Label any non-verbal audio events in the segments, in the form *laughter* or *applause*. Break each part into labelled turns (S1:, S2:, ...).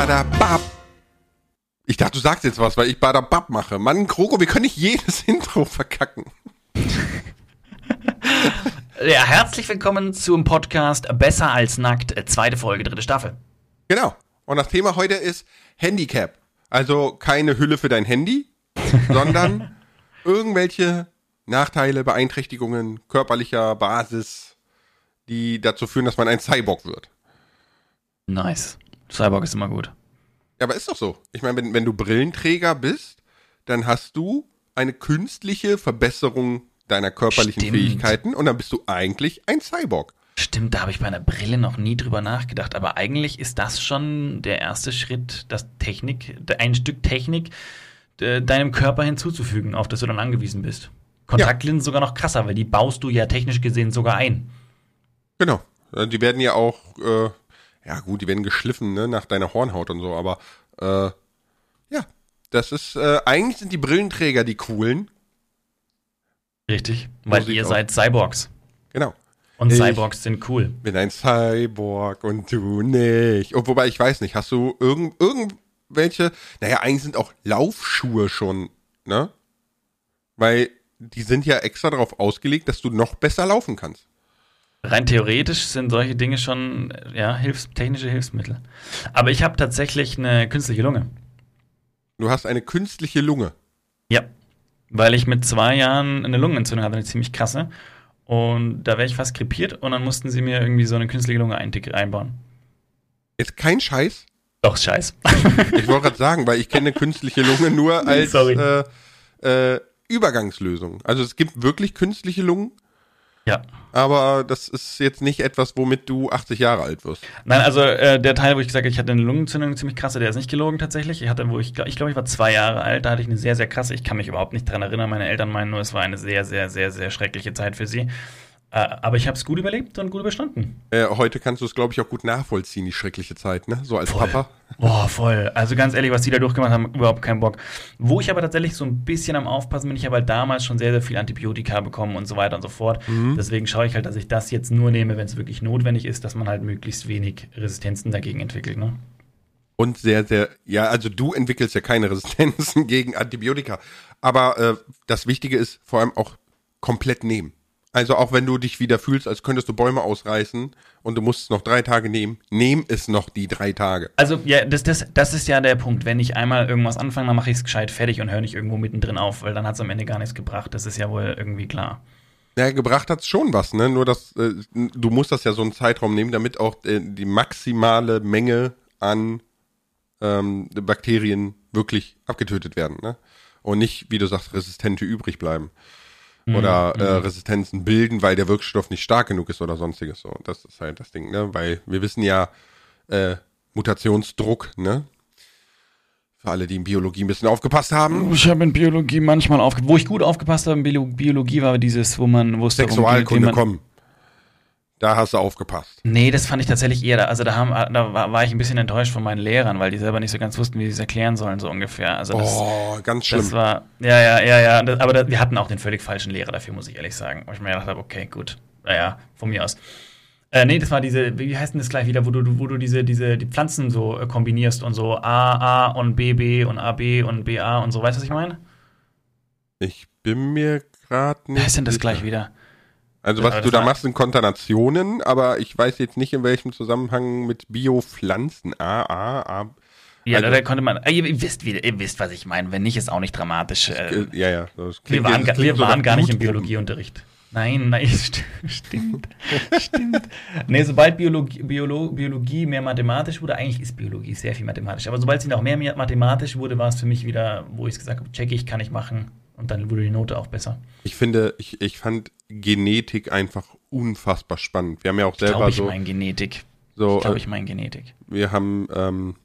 S1: Badabab. Ich dachte, du sagst jetzt was, weil ich Badabab mache. Mann, Kroko, wir können nicht jedes *laughs* Intro verkacken.
S2: Ja, herzlich willkommen zum Podcast Besser als nackt, äh, zweite Folge, dritte Staffel.
S1: Genau. Und das Thema heute ist Handicap. Also keine Hülle für dein Handy, *laughs* sondern irgendwelche Nachteile, Beeinträchtigungen körperlicher Basis, die dazu führen, dass man ein Cyborg wird.
S2: Nice. Cyborg ist immer gut.
S1: Ja, aber ist doch so. Ich meine, wenn, wenn du Brillenträger bist, dann hast du eine künstliche Verbesserung deiner körperlichen
S2: Stimmt.
S1: Fähigkeiten und dann bist du eigentlich ein Cyborg.
S2: Stimmt, da habe ich bei einer Brille noch nie drüber nachgedacht. Aber eigentlich ist das schon der erste Schritt, dass Technik, ein Stück Technik äh, deinem Körper hinzuzufügen, auf das du dann angewiesen bist. Kontaktlinsen sogar noch krasser, weil die baust du ja technisch gesehen sogar ein.
S1: Genau. Äh, Die werden ja auch, äh, ja gut, die werden geschliffen, ne, nach deiner Hornhaut und so, aber äh, ja, das ist, äh, eigentlich sind die Brillenträger die coolen.
S2: Richtig. Weil ihr
S1: auch.
S2: seid Cyborgs.
S1: Genau.
S2: Und
S1: Ich-
S2: Cyborgs sind cool.
S1: Bin ein Cyborg und du nicht. Und wobei, ich weiß nicht, hast du irgend, irgendwelche, naja, eigentlich sind auch Laufschuhe schon, ne? Weil die sind ja extra darauf ausgelegt, dass du noch besser laufen kannst.
S2: Rein theoretisch sind solche Dinge schon ja, Hilfs technische Hilfsmittel. Aber ich habe tatsächlich eine künstliche Lunge.
S1: Du hast eine künstliche Lunge.
S2: Ja. Weil ich mit zwei Jahren eine Lungenentzündung hatte, eine ziemlich krasse. Und da wäre ich fast krepiert und dann mussten sie mir irgendwie so eine künstliche Lunge einbauen.
S1: Ist kein Scheiß.
S2: Doch, scheiß. *laughs*
S1: Ich wollte gerade sagen, weil ich kenne künstliche Lunge nur *laughs* als äh, äh, Übergangslösung. Also es gibt wirklich künstliche Lungen,
S2: ja.
S1: aber das ist jetzt nicht etwas, womit du 80 Jahre alt wirst.
S2: Nein, also äh, der Teil, wo ich gesagt habe, ich hatte eine Lungenentzündung, ziemlich krasse, der ist nicht gelogen tatsächlich. Ich hatte, wo ich glaube, ich, glaub, ich war zwei Jahre alt, da hatte ich eine sehr, sehr krasse, ich kann mich überhaupt nicht dran erinnern. Meine Eltern meinen nur, es war eine sehr, sehr, sehr, sehr schreckliche Zeit für sie. Äh, aber ich habe es gut überlebt und gut überstanden.
S1: Äh, heute kannst du es, glaube ich, auch gut nachvollziehen, die schreckliche Zeit, ne? So als Papa.
S2: Boah, voll. Also ganz ehrlich, was die da durchgemacht haben, überhaupt keinen Bock. Wo ich aber tatsächlich so ein bisschen am Aufpassen bin, ich habe halt damals schon sehr, sehr viel Antibiotika bekommen und so weiter und so fort. Deswegen schaue ich halt, dass ich das jetzt nur nehme, wenn es wirklich notwendig ist, dass man halt möglichst wenig Resistenzen dagegen entwickelt. Ne?
S1: Und sehr, sehr, ja, also du entwickelst ja keine *laughs* Resistenzen gegen Antibiotika. Aber äh, das Wichtige ist vor allem auch komplett nehmen. Also auch wenn du dich wieder fühlst, als könntest du Bäume ausreißen und du musst es noch drei Tage nehmen, nehm es noch die drei Tage.
S2: Also, ja, das, das, das ist ja der Punkt. Wenn ich einmal irgendwas anfange, dann mache ich es gescheit fertig und höre nicht irgendwo mittendrin auf, weil dann hat es am Ende gar nichts gebracht. Das ist ja wohl irgendwie klar.
S1: Ja, gebracht hat's schon was, ne? Nur dass äh, du musst das ja so einen Zeitraum nehmen, damit auch äh, die maximale Menge an ähm, Bakterien wirklich abgetötet werden, ne? Und nicht, wie du sagst, Resistente übrig bleiben. Oder äh, Resistenzen bilden, weil der Wirkstoff nicht stark genug ist oder sonstiges. So, das ist halt das Ding, ne? Weil wir wissen ja, äh, Mutationsdruck, ne? Für alle, die in Biologie ein bisschen aufgepasst haben.
S2: Ich habe in Biologie manchmal aufgepasst. Wo ich gut aufgepasst habe in Bio Biologie war dieses, wo man, wie
S1: Sexualkunde,
S2: man,
S1: komm. Da hast du aufgepasst.
S2: Nee, das fand ich tatsächlich eher. da- Also da, haben, da war, war ich ein bisschen enttäuscht von meinen Lehrern, weil die selber nicht so ganz wussten, wie sie es erklären sollen, so ungefähr. Also das,
S1: Oh, ganz schlimm.
S2: das war, ja, ja, ja, ja. Das, aber da, wir hatten auch den völlig falschen Lehrer dafür, muss ich ehrlich sagen. Wo ich mir gedacht habe, okay, gut, naja, von mir aus. Äh, nee, das war diese, wie heißt denn das gleich wieder, wo du, wo du diese, diese, die Pflanzen so äh, kombinierst und so A, A und B, B und A, B und B, A und so, weißt du, was ich meine?
S1: Ich bin mir gerade nicht.
S2: Wer ist denn das
S1: sicher.
S2: gleich wieder?
S1: Also
S2: Ja,
S1: was
S2: das
S1: du da machst, sind Konternationen, aber ich weiß jetzt nicht in welchem Zusammenhang mit Biopflanzen. A, A, A.
S2: Ja,
S1: Also-
S2: da konnte man, äh, ihr, ihr wisst, wie, ihr wisst, was ich meine. Wenn nicht, ist auch nicht dramatisch. Äh,
S1: ja, ja. Das
S2: Wir waren, wir
S1: so
S2: waren gar nicht im. Biologieunterricht. Nein, nein, *laughs* st stimmt. stimmt. Nee, sobald Biologie, Biolo Biologie mehr mathematisch wurde, eigentlich ist Biologie sehr viel mathematisch, aber sobald sie noch mehr mathematisch wurde, war es für mich wieder, wo ich es gesagt habe, check ich, kann ich machen. Und dann wurde die Note auch besser.
S1: Ich finde, ich, ich fand Genetik einfach unfassbar spannend. Wir haben ja auch
S2: Ich
S1: selber
S2: glaube, ich
S1: so,
S2: meine Genetik.
S1: so
S2: Ich glaube,
S1: äh,
S2: ich meine Genetik.
S1: wir haben ähm,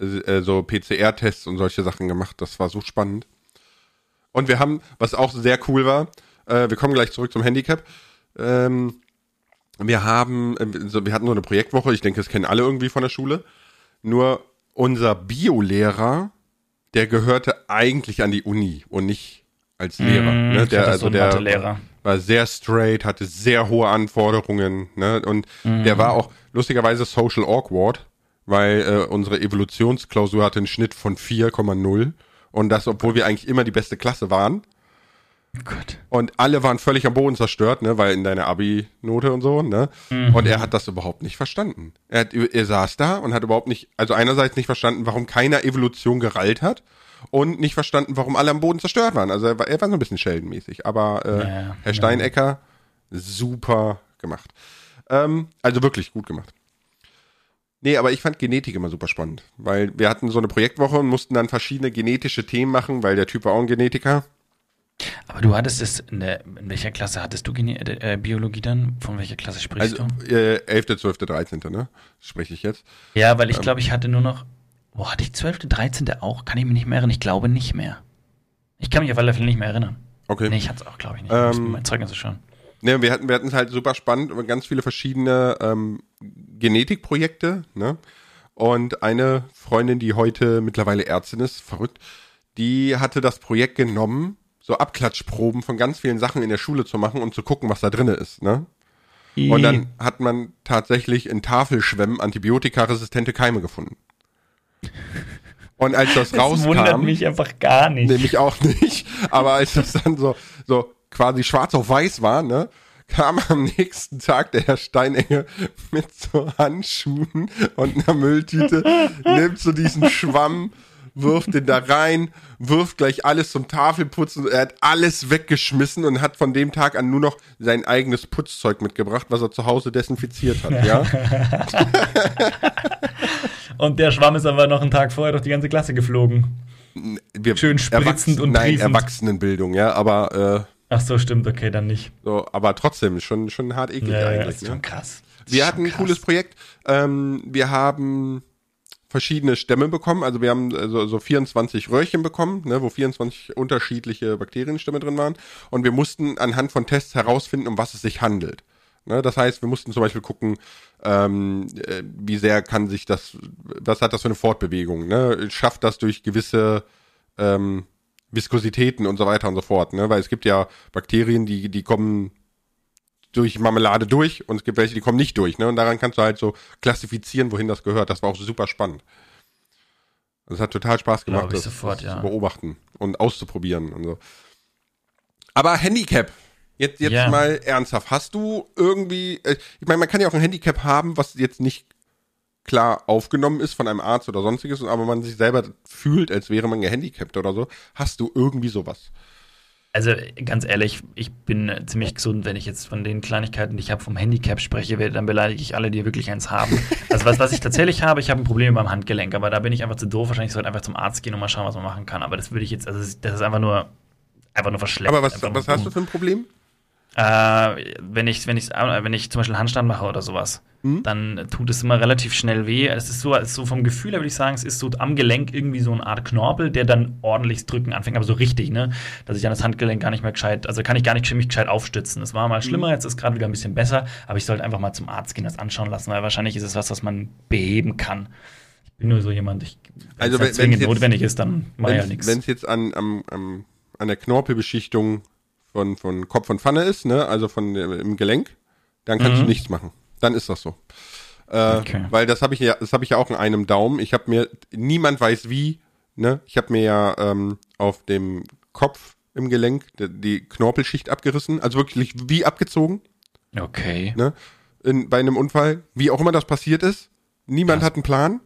S1: äh, so PCR-Tests und solche Sachen gemacht. Das war so spannend. Und wir haben, was auch sehr cool war, äh, wir kommen gleich zurück zum Handicap. Ähm, wir haben, äh, so, wir hatten so eine Projektwoche, ich denke, das kennen alle irgendwie von der Schule. Nur unser Biolehrer, der gehörte eigentlich an die Uni und nicht als Lehrer.
S2: Mm,
S1: ne? Der, also
S2: so
S1: der
S2: Mathelehrer.
S1: war sehr straight, hatte sehr hohe Anforderungen, ne? Und
S2: Mhm.
S1: der war auch lustigerweise social awkward, weil äh, unsere Evolutionsklausur hatte einen Schnitt von 4,0 und das, obwohl wir eigentlich immer die beste Klasse waren.
S2: Gott.
S1: Und alle waren völlig am Boden zerstört, ne, weil in deiner Abi-Note und so, ne? Mhm. Und er hat das überhaupt nicht verstanden. Er, hat, er saß da und hat überhaupt nicht, also einerseits nicht verstanden, warum keiner Evolution gerallt hat und nicht verstanden, warum alle am Boden zerstört waren. Also er war, er war so ein bisschen Sheldon-mäßig. Aber äh, ja, Herr Steinecker, ja. super gemacht. Ähm, also wirklich gut gemacht. Nee, aber ich fand Genetik immer super spannend, weil wir hatten so eine Projektwoche und mussten dann verschiedene genetische Themen machen, weil der Typ war auch ein Genetiker.
S2: Aber du hattest es, in, der, in welcher Klasse hattest du Gene äh, Biologie dann? Von welcher Klasse sprichst also,
S1: du? Äh, 11., 12., 13., ne? Spreche ich jetzt.
S2: Ja, weil ich ähm, glaube, ich hatte nur noch, wo hatte ich 12., 13. auch? Kann ich mich nicht mehr erinnern? Ich glaube nicht mehr. Ich kann mich auf alle Fälle nicht mehr erinnern.
S1: Okay.
S2: Nee, ich hatte es auch, glaube ich, nicht. Ähm, mein Zeugnis schon.
S1: Ne, wir hatten wir hatten es halt super spannend, ganz viele verschiedene ähm, Genetikprojekte, ne? Und eine Freundin, die heute mittlerweile Ärztin ist, verrückt, die hatte das Projekt genommen, so Abklatschproben von ganz vielen Sachen in der Schule zu machen und zu gucken, was da drin ist, ne? Und dann hat man tatsächlich in Tafelschwämmen antibiotikaresistente Keime gefunden. Und als das, das *laughs* rauskam. Das
S2: wundert mich einfach gar nicht.
S1: Nämlich auch nicht. Aber als das dann so, so quasi schwarz auf weiß war, ne? kam am nächsten Tag der Herr Steinenge mit so Handschuhen und einer Mülltüte, nimmt so diesen Schwamm, wirft den da rein, wirft gleich alles zum Tafelputzen. Er hat alles weggeschmissen und hat von dem Tag an nur noch sein eigenes Putzzeug mitgebracht, was er zu Hause desinfiziert hat, ja. *laughs*
S2: und der Schwamm ist aber noch einen Tag vorher durch die ganze Klasse geflogen.
S1: Wir Schön spritzend und Nein, triefend. Erwachsenenbildung, ja, aber äh,
S2: Ach so, stimmt, okay, dann nicht.
S1: So, aber trotzdem, schon, schon hart eklig
S2: ja,
S1: eigentlich.
S2: Ja, ist
S1: ne?
S2: schon krass.
S1: Wir hatten ein krass. cooles Projekt. Ähm, wir haben verschiedene Stämme bekommen. Also wir haben äh, so, so 24 Röhrchen bekommen, ne, wo 24 unterschiedliche Bakterienstämme drin waren. Und wir mussten anhand von Tests herausfinden, um was es sich handelt. Ne, das heißt, wir mussten zum Beispiel gucken, ähm, äh, wie sehr kann sich das, was hat das für eine Fortbewegung? Ne? Schafft das durch gewisse ähm, Viskositäten und so weiter und so fort, ne? Weil es gibt ja Bakterien, die, die kommen durch Marmelade durch und es gibt welche, die kommen nicht durch, ne? Und daran kannst du halt so klassifizieren, wohin das gehört. Das war auch super spannend. Es hat total Spaß gemacht,
S2: das, sofort,
S1: das ja. zu beobachten und auszuprobieren und so. Aber Handicap, jetzt, jetzt yeah. mal ernsthaft. Hast du irgendwie, äh, ich meine, man kann ja auch ein Handicap haben, was jetzt nicht klar aufgenommen ist von einem Arzt oder sonstiges, aber man sich selber fühlt, als wäre man gehandicapt oder so. Hast du irgendwie sowas?
S2: Also ganz ehrlich, ich bin ziemlich gesund, wenn ich jetzt von den Kleinigkeiten, die ich habe, vom Handicap spreche, dann beleidige ich alle, die wirklich eins haben. *laughs* Also was, was ich tatsächlich habe, ich habe ein Problem beim Handgelenk, aber da bin ich einfach zu doof. Wahrscheinlich sollte ich einfach zum Arzt gehen und mal schauen, was man machen kann. Aber das würde ich jetzt, also das ist einfach nur, einfach nur verschleppt.
S1: Aber was, was hast du für ein Problem?
S2: Äh, wenn ich, wenn ich, wenn ich zum Beispiel Handstand mache oder sowas, mhm. dann tut es immer relativ schnell weh. Es ist so, es ist so vom Gefühl her würde ich sagen, es ist so am Gelenk irgendwie so eine Art Knorpel, der dann ordentlich drücken anfängt, aber so richtig, ne? Dass ich dann das Handgelenk gar nicht mehr gescheit, also kann ich gar nicht mich gescheit aufstützen. Es war mal schlimmer, mhm. jetzt ist gerade wieder ein bisschen besser, aber ich sollte einfach mal zum Arzt gehen, das anschauen lassen, weil wahrscheinlich ist es was, was man beheben kann. Ich bin nur so jemand, ich,
S1: wenn also,
S2: es halt zwingend notwendig ist, dann mache ich ja nichts.
S1: Wenn es jetzt an, am, an der Knorpelbeschichtung von, von Kopf und Pfanne ist, ne, also von im Gelenk, dann kannst mhm. du nichts machen. Dann ist das so. Äh, okay. Weil das habe ich ja, das habe ich ja auch in einem Daumen. Ich habe mir, niemand weiß wie, ne? Ich habe mir ja ähm, auf dem Kopf im Gelenk die, Knorpelschicht abgerissen, also wirklich wie abgezogen.
S2: Okay.
S1: Ne? In, bei einem Unfall, wie auch immer das passiert ist. Niemand Krass. hat einen Plan.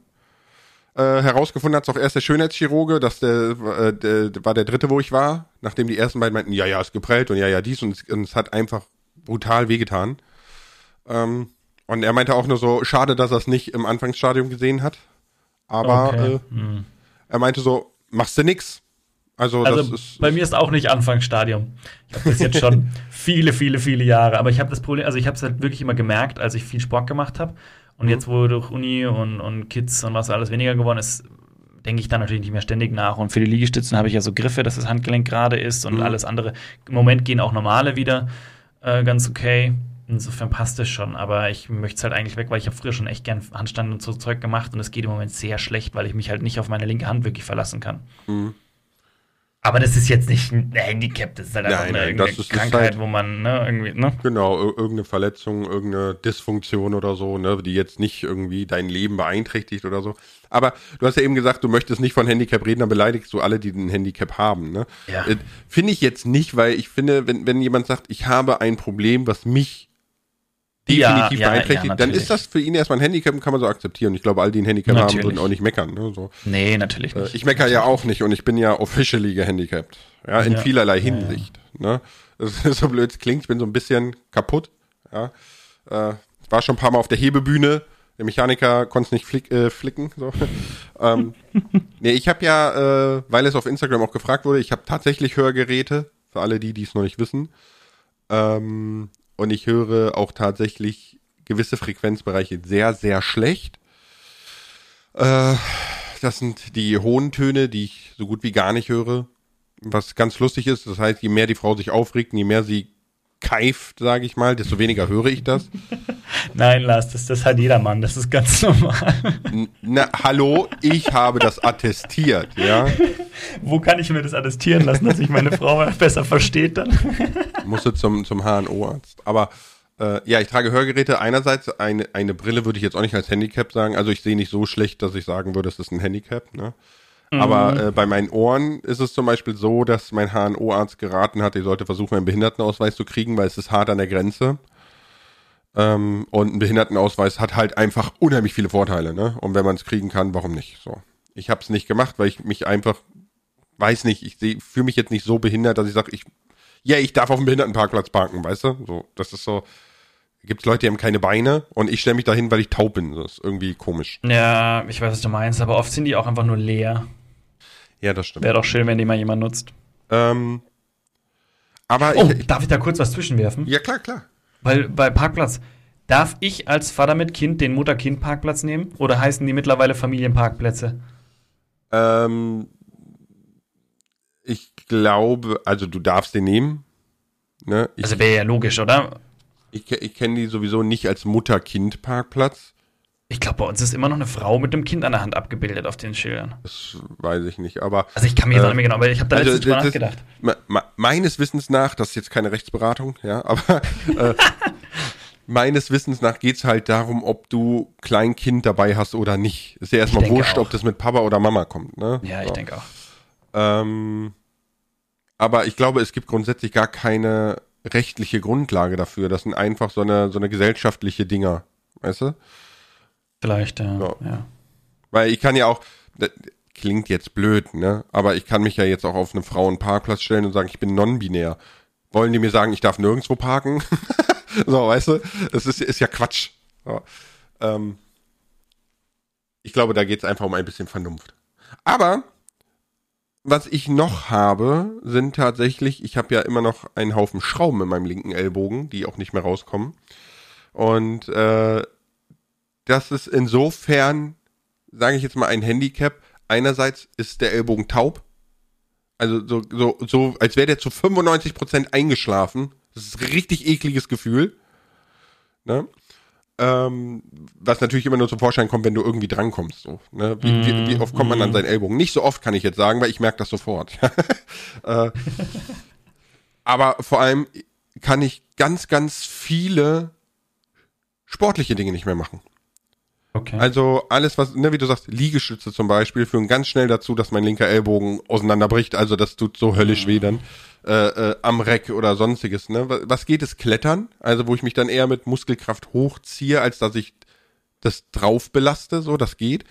S1: Äh, herausgefunden hat es auch erst der Schönheitschirurge, dass der, äh, der, war der dritte, wo ich war, nachdem die ersten beiden meinten, ja, ja, ist geprellt und ja, ja, dies und es, und es hat einfach brutal wehgetan. Ähm, und er meinte auch nur so, schade, dass er es nicht im Anfangsstadium gesehen hat. Aber okay. äh, hm. er meinte so, machst du nix. Also,
S2: also ist, bei mir ist auch nicht Anfangsstadium. Ich habe das jetzt schon *laughs* viele, viele, viele Jahre. Aber ich habe das Problem, also ich habe es halt wirklich immer gemerkt, als ich viel Sport gemacht habe und jetzt, wo durch Uni und, und Kids und was alles weniger geworden ist, denke ich da natürlich nicht mehr ständig nach. Und für die Liegestützen habe ich ja so Griffe, dass das Handgelenk gerade ist und mhm. alles andere. Im Moment gehen auch normale wieder äh, ganz okay. Insofern passt es schon, aber ich möchte es halt eigentlich weg, weil ich habe früher schon echt gern Handstand und so Zeug gemacht und es geht im Moment sehr schlecht, weil ich mich halt nicht auf meine linke Hand wirklich verlassen kann. Mhm. Aber das ist jetzt nicht ein Handicap, das ist halt einfach
S1: Nein,
S2: eine,
S1: nein,
S2: eine Krankheit,
S1: halt-
S2: wo man, ne, irgendwie, ne?
S1: Genau, ir- irgendeine Verletzung, irgendeine Dysfunktion oder so, ne, die jetzt nicht irgendwie dein Leben beeinträchtigt oder so. Aber du hast ja eben gesagt, du möchtest nicht von Handicap reden, dann beleidigst du alle, die ein Handicap haben, ne?
S2: Ja.
S1: Äh, Finde ich jetzt nicht, weil ich finde, wenn, wenn jemand sagt, ich habe ein Problem, was mich definitiv
S2: ja,
S1: beeinträchtigt,
S2: ja,
S1: dann
S2: natürlich.
S1: ist das für ihn erstmal ein Handicap und kann man so akzeptieren. Ich glaube, all die ein Handicap haben,
S2: Natürlich.
S1: würden auch nicht meckern, ne, so.
S2: Nee, natürlich
S1: Äh,
S2: nicht.
S1: Ich meckere ja auch nicht und ich bin ja officially gehandicapt. Ja, in
S2: Ja.
S1: vielerlei
S2: Ja, ja.
S1: Hinsicht. Ne? *laughs* Das ist so blöd es klingt, ich bin so ein bisschen kaputt. Ja. Äh, ich war schon ein paar Mal auf der Hebebühne. Der Mechaniker konnte es nicht flick, äh, flicken. So. *laughs* ähm, nee, ich habe ja, äh, weil es auf Instagram auch gefragt wurde, ich habe tatsächlich Hörgeräte, für alle die, die es noch nicht wissen. Ähm, und ich höre auch tatsächlich gewisse Frequenzbereiche sehr, sehr schlecht. Äh, das sind die hohen Töne, die ich so gut wie gar nicht höre. Was ganz lustig ist, das heißt, je mehr die Frau sich aufregt, und je mehr sie keift, sage ich mal, desto weniger höre ich das. *laughs*
S2: Nein, Lars, das, das hat jeder Mann, das ist ganz *laughs* normal.
S1: Na, hallo, ich habe das attestiert, ja. *laughs*
S2: Wo kann ich mir das attestieren lassen, dass ich meine Frau besser versteht dann?
S1: Musste zum, zum HNO-Arzt. Aber äh, ja, ich trage Hörgeräte. Einerseits eine, eine Brille würde ich jetzt auch nicht als Handicap sagen. Also ich sehe nicht so schlecht, dass ich sagen würde, es ist ein Handicap. Ne? Aber äh, bei meinen Ohren ist es zum Beispiel so, dass mein HNO-Arzt geraten hat, ich sollte versuchen, einen Behindertenausweis zu kriegen, weil es ist hart an der Grenze. Ähm, und ein Behindertenausweis hat halt einfach unheimlich viele Vorteile. Ne? Und wenn man es kriegen kann, warum nicht? So. Ich habe es nicht gemacht, weil ich mich einfach, weiß nicht, ich fühle mich jetzt nicht so behindert, dass ich sage, ich, ja, ich darf auf dem Behindertenparkplatz parken, weißt du? So, das ist so, gibt Leute, die haben keine Beine und ich stelle mich dahin, weil ich taub bin. Das ist irgendwie komisch.
S2: Ja, ich weiß, was du meinst, aber oft sind die auch einfach nur leer.
S1: Ja, das stimmt.
S2: Wäre doch schön, wenn die mal jemand nutzt.
S1: Ähm, aber
S2: Oh,
S1: ich, ich,
S2: darf ich da kurz was zwischenwerfen?
S1: ja klar, klar.
S2: Weil bei Parkplatz, darf ich als Vater mit Kind den Mutter-Kind-Parkplatz nehmen? Oder heißen die mittlerweile Familienparkplätze?
S1: Ähm, ich glaube, also du darfst den nehmen. Ne? Ich,
S2: Also wäre ja logisch, oder?
S1: ich, ich kenne die sowieso nicht als Mutter-Kind-Parkplatz.
S2: Ich glaube, bei uns ist immer noch eine Frau mit einem Kind an der Hand abgebildet auf den Schildern.
S1: Das weiß ich nicht, aber
S2: Also ich kann mir jetzt
S1: Äh,
S2: auch nicht mehr genau, aber ich habe da
S1: also
S2: letztens drüber nachgedacht.
S1: Me- me- meines Wissens nach, das ist jetzt keine Rechtsberatung, ja, aber äh, *laughs* meines Wissens nach geht's halt darum, ob du Kleinkind dabei hast oder nicht. Ist ja erstmal wurscht,
S2: auch.
S1: ob das mit Papa oder Mama kommt, ne?
S2: Ja, ich
S1: So.
S2: denke auch.
S1: Ähm, aber ich glaube, es gibt grundsätzlich gar keine rechtliche Grundlage dafür. Das sind einfach so eine, so eine gesellschaftliche Dinger, weißt du?
S2: Vielleicht, ja.
S1: Ja.
S2: ja.
S1: Weil ich kann ja auch, klingt jetzt blöd, ne? Aber ich kann mich ja jetzt auch auf einen Frauenparkplatz stellen und sagen, ich bin non-binär. Wollen die mir sagen, ich darf nirgendwo parken? *laughs* so, weißt du? Das ist, ist ja Quatsch. So. Ähm, ich glaube, da geht es einfach um ein bisschen Vernunft. Aber was ich noch habe, sind tatsächlich, ich habe ja immer noch einen Haufen Schrauben in meinem linken Ellbogen, die auch nicht mehr rauskommen. Und äh, das ist insofern, sage ich jetzt mal, ein Handicap. Einerseits ist der Ellbogen taub. Also so, so, so als wäre der zu 95% eingeschlafen. Das ist ein richtig ekliges Gefühl. Ne? Ähm, was natürlich immer nur zum Vorschein kommt, wenn du irgendwie drankommst. So, ne? wie, wie, wie oft kommt man an seinen Ellbogen? Nicht so oft kann ich jetzt sagen, weil ich merke das sofort. *laughs* äh, aber vor allem kann ich ganz, ganz viele sportliche Dinge nicht mehr machen.
S2: Okay.
S1: Also alles, was, ne, wie du sagst, Liegestütze zum Beispiel, führen ganz schnell dazu, dass mein linker Ellbogen auseinanderbricht. Also das tut so höllisch weh dann. Äh, äh, am Reck oder sonstiges. Ne? Was- geht es? Klettern? Also wo ich mich dann eher mit Muskelkraft hochziehe, als dass ich das drauf belaste. So, das geht.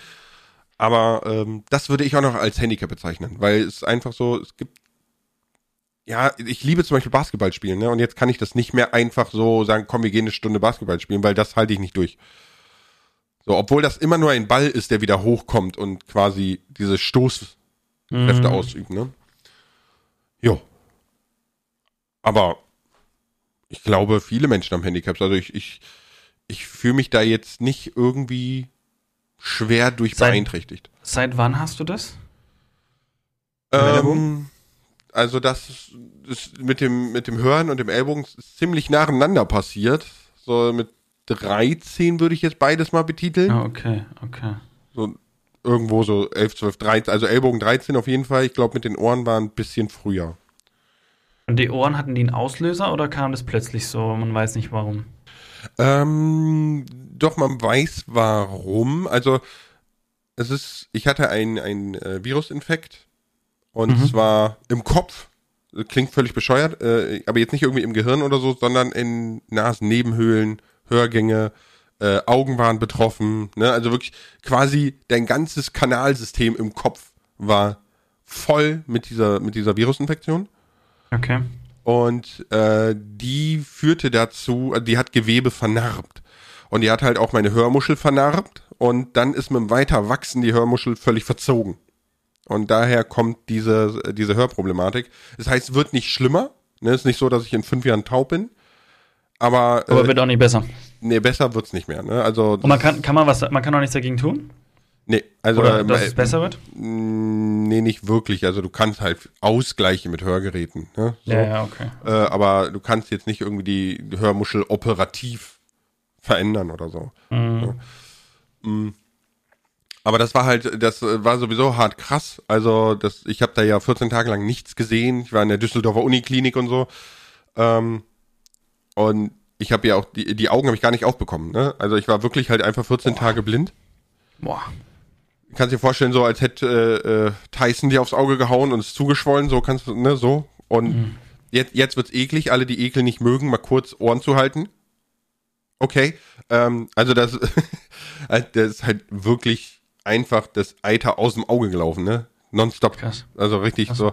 S1: Aber ähm, das würde ich auch noch als Handicap bezeichnen, weil es einfach so, es gibt ja, ich liebe zum Beispiel Basketball spielen, ne? Und jetzt kann ich das nicht mehr einfach so sagen, komm, wir gehen eine Stunde Basketball spielen, weil das halte ich nicht durch. So, obwohl das immer nur ein Ball ist, der wieder hochkommt und quasi diese Stoßkräfte
S2: Mhm.
S1: ausübt, ne? Jo. Aber ich glaube, viele Menschen haben Handicaps. Also ich, ich, ich fühle mich da jetzt nicht irgendwie schwer durch beeinträchtigt.
S2: Seit wann hast du das?
S1: Ähm, also das ist, ist mit dem mit dem Hören und dem Ellbogen ziemlich nacheinander passiert. So mit 13 würde ich jetzt beides mal betiteln.
S2: Ah, okay, okay.
S1: So irgendwo so 11, 12, 13, also Ellbogen 13 auf jeden Fall. Ich glaube, mit den Ohren war ein bisschen früher.
S2: Und die Ohren hatten die einen Auslöser oder kam das plötzlich so? Man weiß nicht warum.
S1: Ähm, doch, man weiß warum. Also, es ist, ich hatte einen, äh, Virusinfekt und
S2: Mhm.
S1: zwar im Kopf. Klingt völlig bescheuert, äh, aber jetzt nicht irgendwie im Gehirn oder so, sondern in Nasennebenhöhlen, Hörgänge, äh, Augen waren betroffen. Ne? Also wirklich quasi dein ganzes Kanalsystem im Kopf war voll mit dieser, mit dieser Virusinfektion.
S2: Okay.
S1: Und äh, die führte dazu, äh, die hat Gewebe vernarbt. Und die hat halt auch meine Hörmuschel vernarbt. Und dann ist mit dem Weiterwachsen die Hörmuschel völlig verzogen. Und daher kommt diese, diese Hörproblematik. Das heißt, es wird nicht schlimmer. Ne? ist nicht so, dass ich in fünf Jahren taub bin. Aber,
S2: Aber
S1: äh,
S2: wird auch nicht besser.
S1: nee, besser wird's nicht mehr. Ne? Also,
S2: Und man kann, kann man was, man kann auch nichts dagegen tun?
S1: Nee, also
S2: Oder
S1: äh,
S2: dass
S1: äh,
S2: es besser wird?
S1: Nee, nicht wirklich. Also du kannst halt ausgleichen mit Hörgeräten. Ne? So.
S2: Ja, ja, okay.
S1: äh, aber du kannst jetzt nicht irgendwie die Hörmuschel operativ verändern oder so.
S2: Mhm.
S1: Mm. Aber das war halt, das äh, war sowieso hart krass. Also das, ich habe da ja 14 Tage lang nichts gesehen. Ich war in der Düsseldorfer Uniklinik und so. Ähm, und ich habe ja auch die, die Augen habe ich gar nicht aufbekommen. Ne? Also ich war wirklich halt einfach 14 Tage blind.
S2: Boah.
S1: Kannst dir vorstellen, so als hätte äh, Tyson dir aufs Auge gehauen und es zugeschwollen, so kannst du, ne, so. Und jetzt, jetzt wird's eklig, alle, die Ekel nicht mögen, mal kurz Ohren zu halten. Okay. Ähm, also das, *laughs* halt, das ist halt wirklich einfach das Eiter aus dem Auge gelaufen, ne? Nonstop.
S2: Krass.
S1: Also richtig so.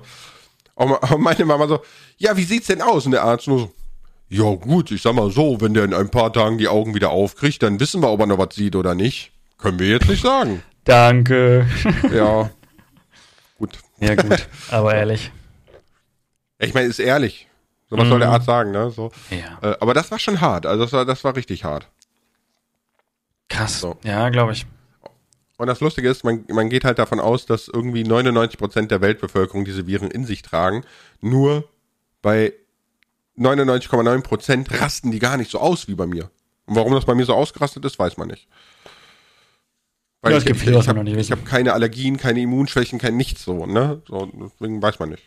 S1: Und ma- und meine Mama so, ja, wie sieht's denn aus? Und der Arzt nur so, ja gut, ich sag mal so, wenn der in ein paar Tagen die Augen wieder aufkriegt, dann wissen wir, ob er noch was sieht oder nicht. Können wir jetzt nicht sagen.
S2: Danke.
S1: Ja. *laughs* Gut.
S2: ja, gut. Aber ehrlich.
S1: Ich meine, ist ehrlich. So was soll der Arzt sagen, ne? So.
S2: Ja.
S1: Äh, aber das war schon hart. Also das war, das war richtig hart.
S2: Krass.
S1: So.
S2: Ja, glaube ich.
S1: Und das Lustige ist, man, man geht halt davon aus, dass irgendwie 99% der Weltbevölkerung diese Viren in sich tragen. Nur bei 99,9% rasten die gar nicht so aus wie bei mir. Und warum das bei mir so ausgerastet ist, weiß man nicht. Weil
S2: Ja, es
S1: ich,
S2: gibt
S1: ich,
S2: viele, was
S1: ich
S2: wir
S1: habe
S2: noch nicht wissen.
S1: hab keine Allergien, keine Immunschwächen, kein nichts so, ne? So, deswegen weiß man nicht.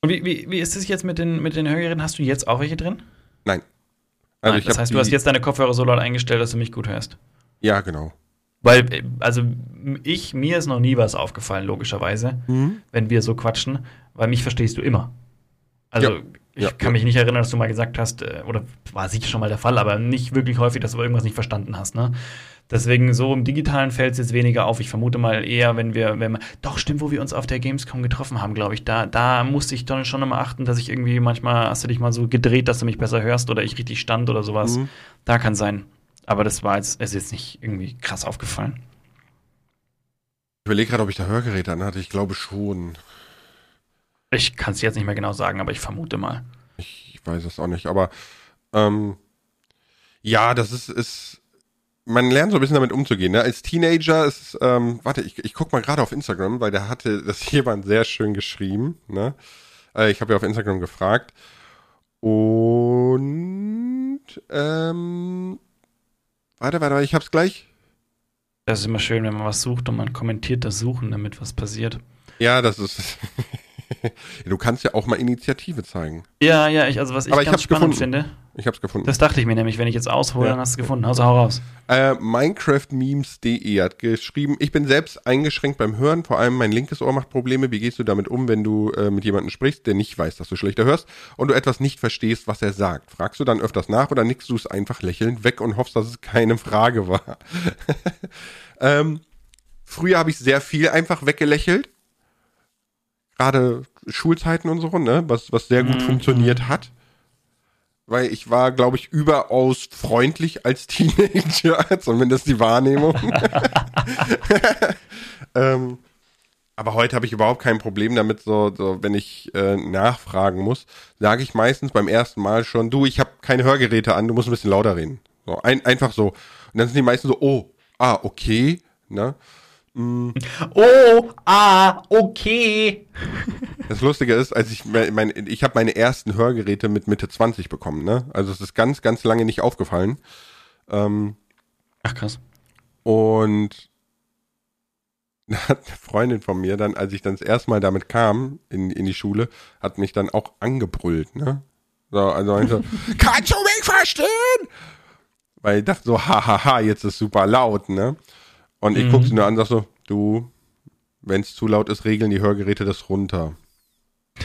S2: Und wie, wie, wie ist es jetzt mit den, mit den Hörgeräten? Hast du jetzt auch welche drin?
S1: Nein. Also
S2: Nein,
S1: ich
S2: das heißt, du hast jetzt deine Kopfhörer so laut eingestellt, dass du mich gut hörst.
S1: Ja, genau.
S2: Weil, äh, also ich, mir ist noch nie was aufgefallen, logischerweise,
S1: Mhm.
S2: wenn wir so quatschen, weil mich verstehst du immer. Also
S1: Ja.
S2: ich
S1: Ja,
S2: kann mich nicht erinnern, dass du mal gesagt hast, äh, oder war sicher schon mal der Fall, aber nicht wirklich häufig, dass du irgendwas nicht verstanden hast, ne? Deswegen so im digitalen fällt es jetzt weniger auf. Ich vermute mal eher, wenn wir, wenn wir, doch stimmt, wo wir uns auf der Gamescom getroffen haben, glaube ich, da, da musste ich dann schon immer achten, dass ich irgendwie manchmal hast du dich mal so gedreht, dass du mich besser hörst oder ich richtig stand oder sowas.
S1: Mhm.
S2: Da kann sein. Aber das war jetzt, ist jetzt nicht irgendwie krass aufgefallen.
S1: Ich überlege gerade, ob ich da Hörgeräte an hatte. Ich glaube schon.
S2: Ich kann es jetzt nicht mehr genau sagen, aber ich vermute mal.
S1: Ich weiß es auch nicht. Aber ähm, ja, das ist, ist. Man lernt so ein bisschen damit umzugehen. Ne? Als Teenager ist ähm, warte, ich, ich guck mal gerade auf Instagram, weil da hatte das *laughs* jemand sehr schön geschrieben. Ne? Äh, ich habe ja auf Instagram gefragt. Und ähm, warte, warte, warte, ich hab's gleich.
S2: Das ist immer schön, wenn man was sucht und man kommentiert das Suchen, damit was passiert.
S1: Ja, das ist. *laughs* *laughs* du kannst ja auch mal Initiative zeigen.
S2: Ja, ja, ich, also was ich
S1: Aber ich
S2: ganz
S1: hab's
S2: spannend
S1: gefunden.
S2: finde,
S1: Ich hab's gefunden.
S2: das dachte ich mir nämlich, wenn ich jetzt aushole,
S1: Ja.
S2: dann hast du es gefunden. Also hau raus.
S1: Äh, Minecraftmemes.de hat geschrieben, ich bin selbst eingeschränkt beim Hören, vor allem mein linkes Ohr macht Probleme. Wie gehst du damit um, wenn du äh, mit jemandem sprichst, der nicht weiß, dass du schlechter hörst und du etwas nicht verstehst, was er sagt? Fragst du dann öfters nach oder nickst du es einfach lächelnd weg und hoffst, dass es keine Frage war? *laughs* ähm, früher habe ich sehr viel einfach weggelächelt. Gerade Schulzeiten und so, ne? Was, was sehr gut
S2: Mhm.
S1: funktioniert hat weil ich war, glaube ich, überaus freundlich als Teenager, *laughs* zumindest die Wahrnehmung. *laughs* ähm, aber heute habe ich überhaupt kein Problem damit, so, so wenn ich äh, nachfragen muss, sage ich meistens beim ersten Mal schon, du, ich habe keine Hörgeräte an, du musst ein bisschen lauter reden. So, ein, einfach so. Und dann sind die meisten so, oh, ah, okay, ne?
S2: Oh, ah, okay. *laughs*
S1: Das Lustige ist, als ich mein, ich habe meine ersten Hörgeräte mit Mitte 20 bekommen, ne? Also es ist ganz, ganz lange nicht aufgefallen. Ähm,
S2: Ach krass.
S1: Und Da *laughs* hat eine Freundin von mir dann, als ich dann das erste Mal damit kam in, in die Schule, hat mich dann auch angebrüllt, ne? So, also meinte, *laughs* kannst du mich verstehen? Weil ich dachte so, hahaha, jetzt ist super laut, ne? Und ich mhm. guck sie nur an und sag so, du, wenn es zu laut ist, regeln die Hörgeräte das runter. *laughs*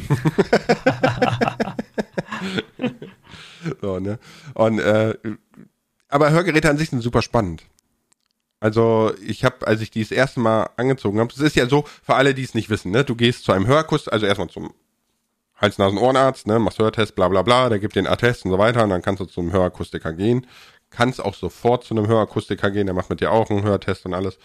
S1: so, ne? Und, äh, aber Hörgeräte an sich sind super spannend. Also ich habe, als ich die das erste Mal angezogen habe, es ist ja so, für alle, die es nicht wissen, ne, du gehst zu einem Hörkurs, also erstmal zum Hals-Nasen-Ohrenarzt, ne, machst Hörtest, bla bla bla, der gibt den Attest und so weiter und dann kannst du zum Hörakustiker gehen. Kannst auch sofort zu einem Hörakustiker gehen, der macht mit dir auch einen Hörtest und alles.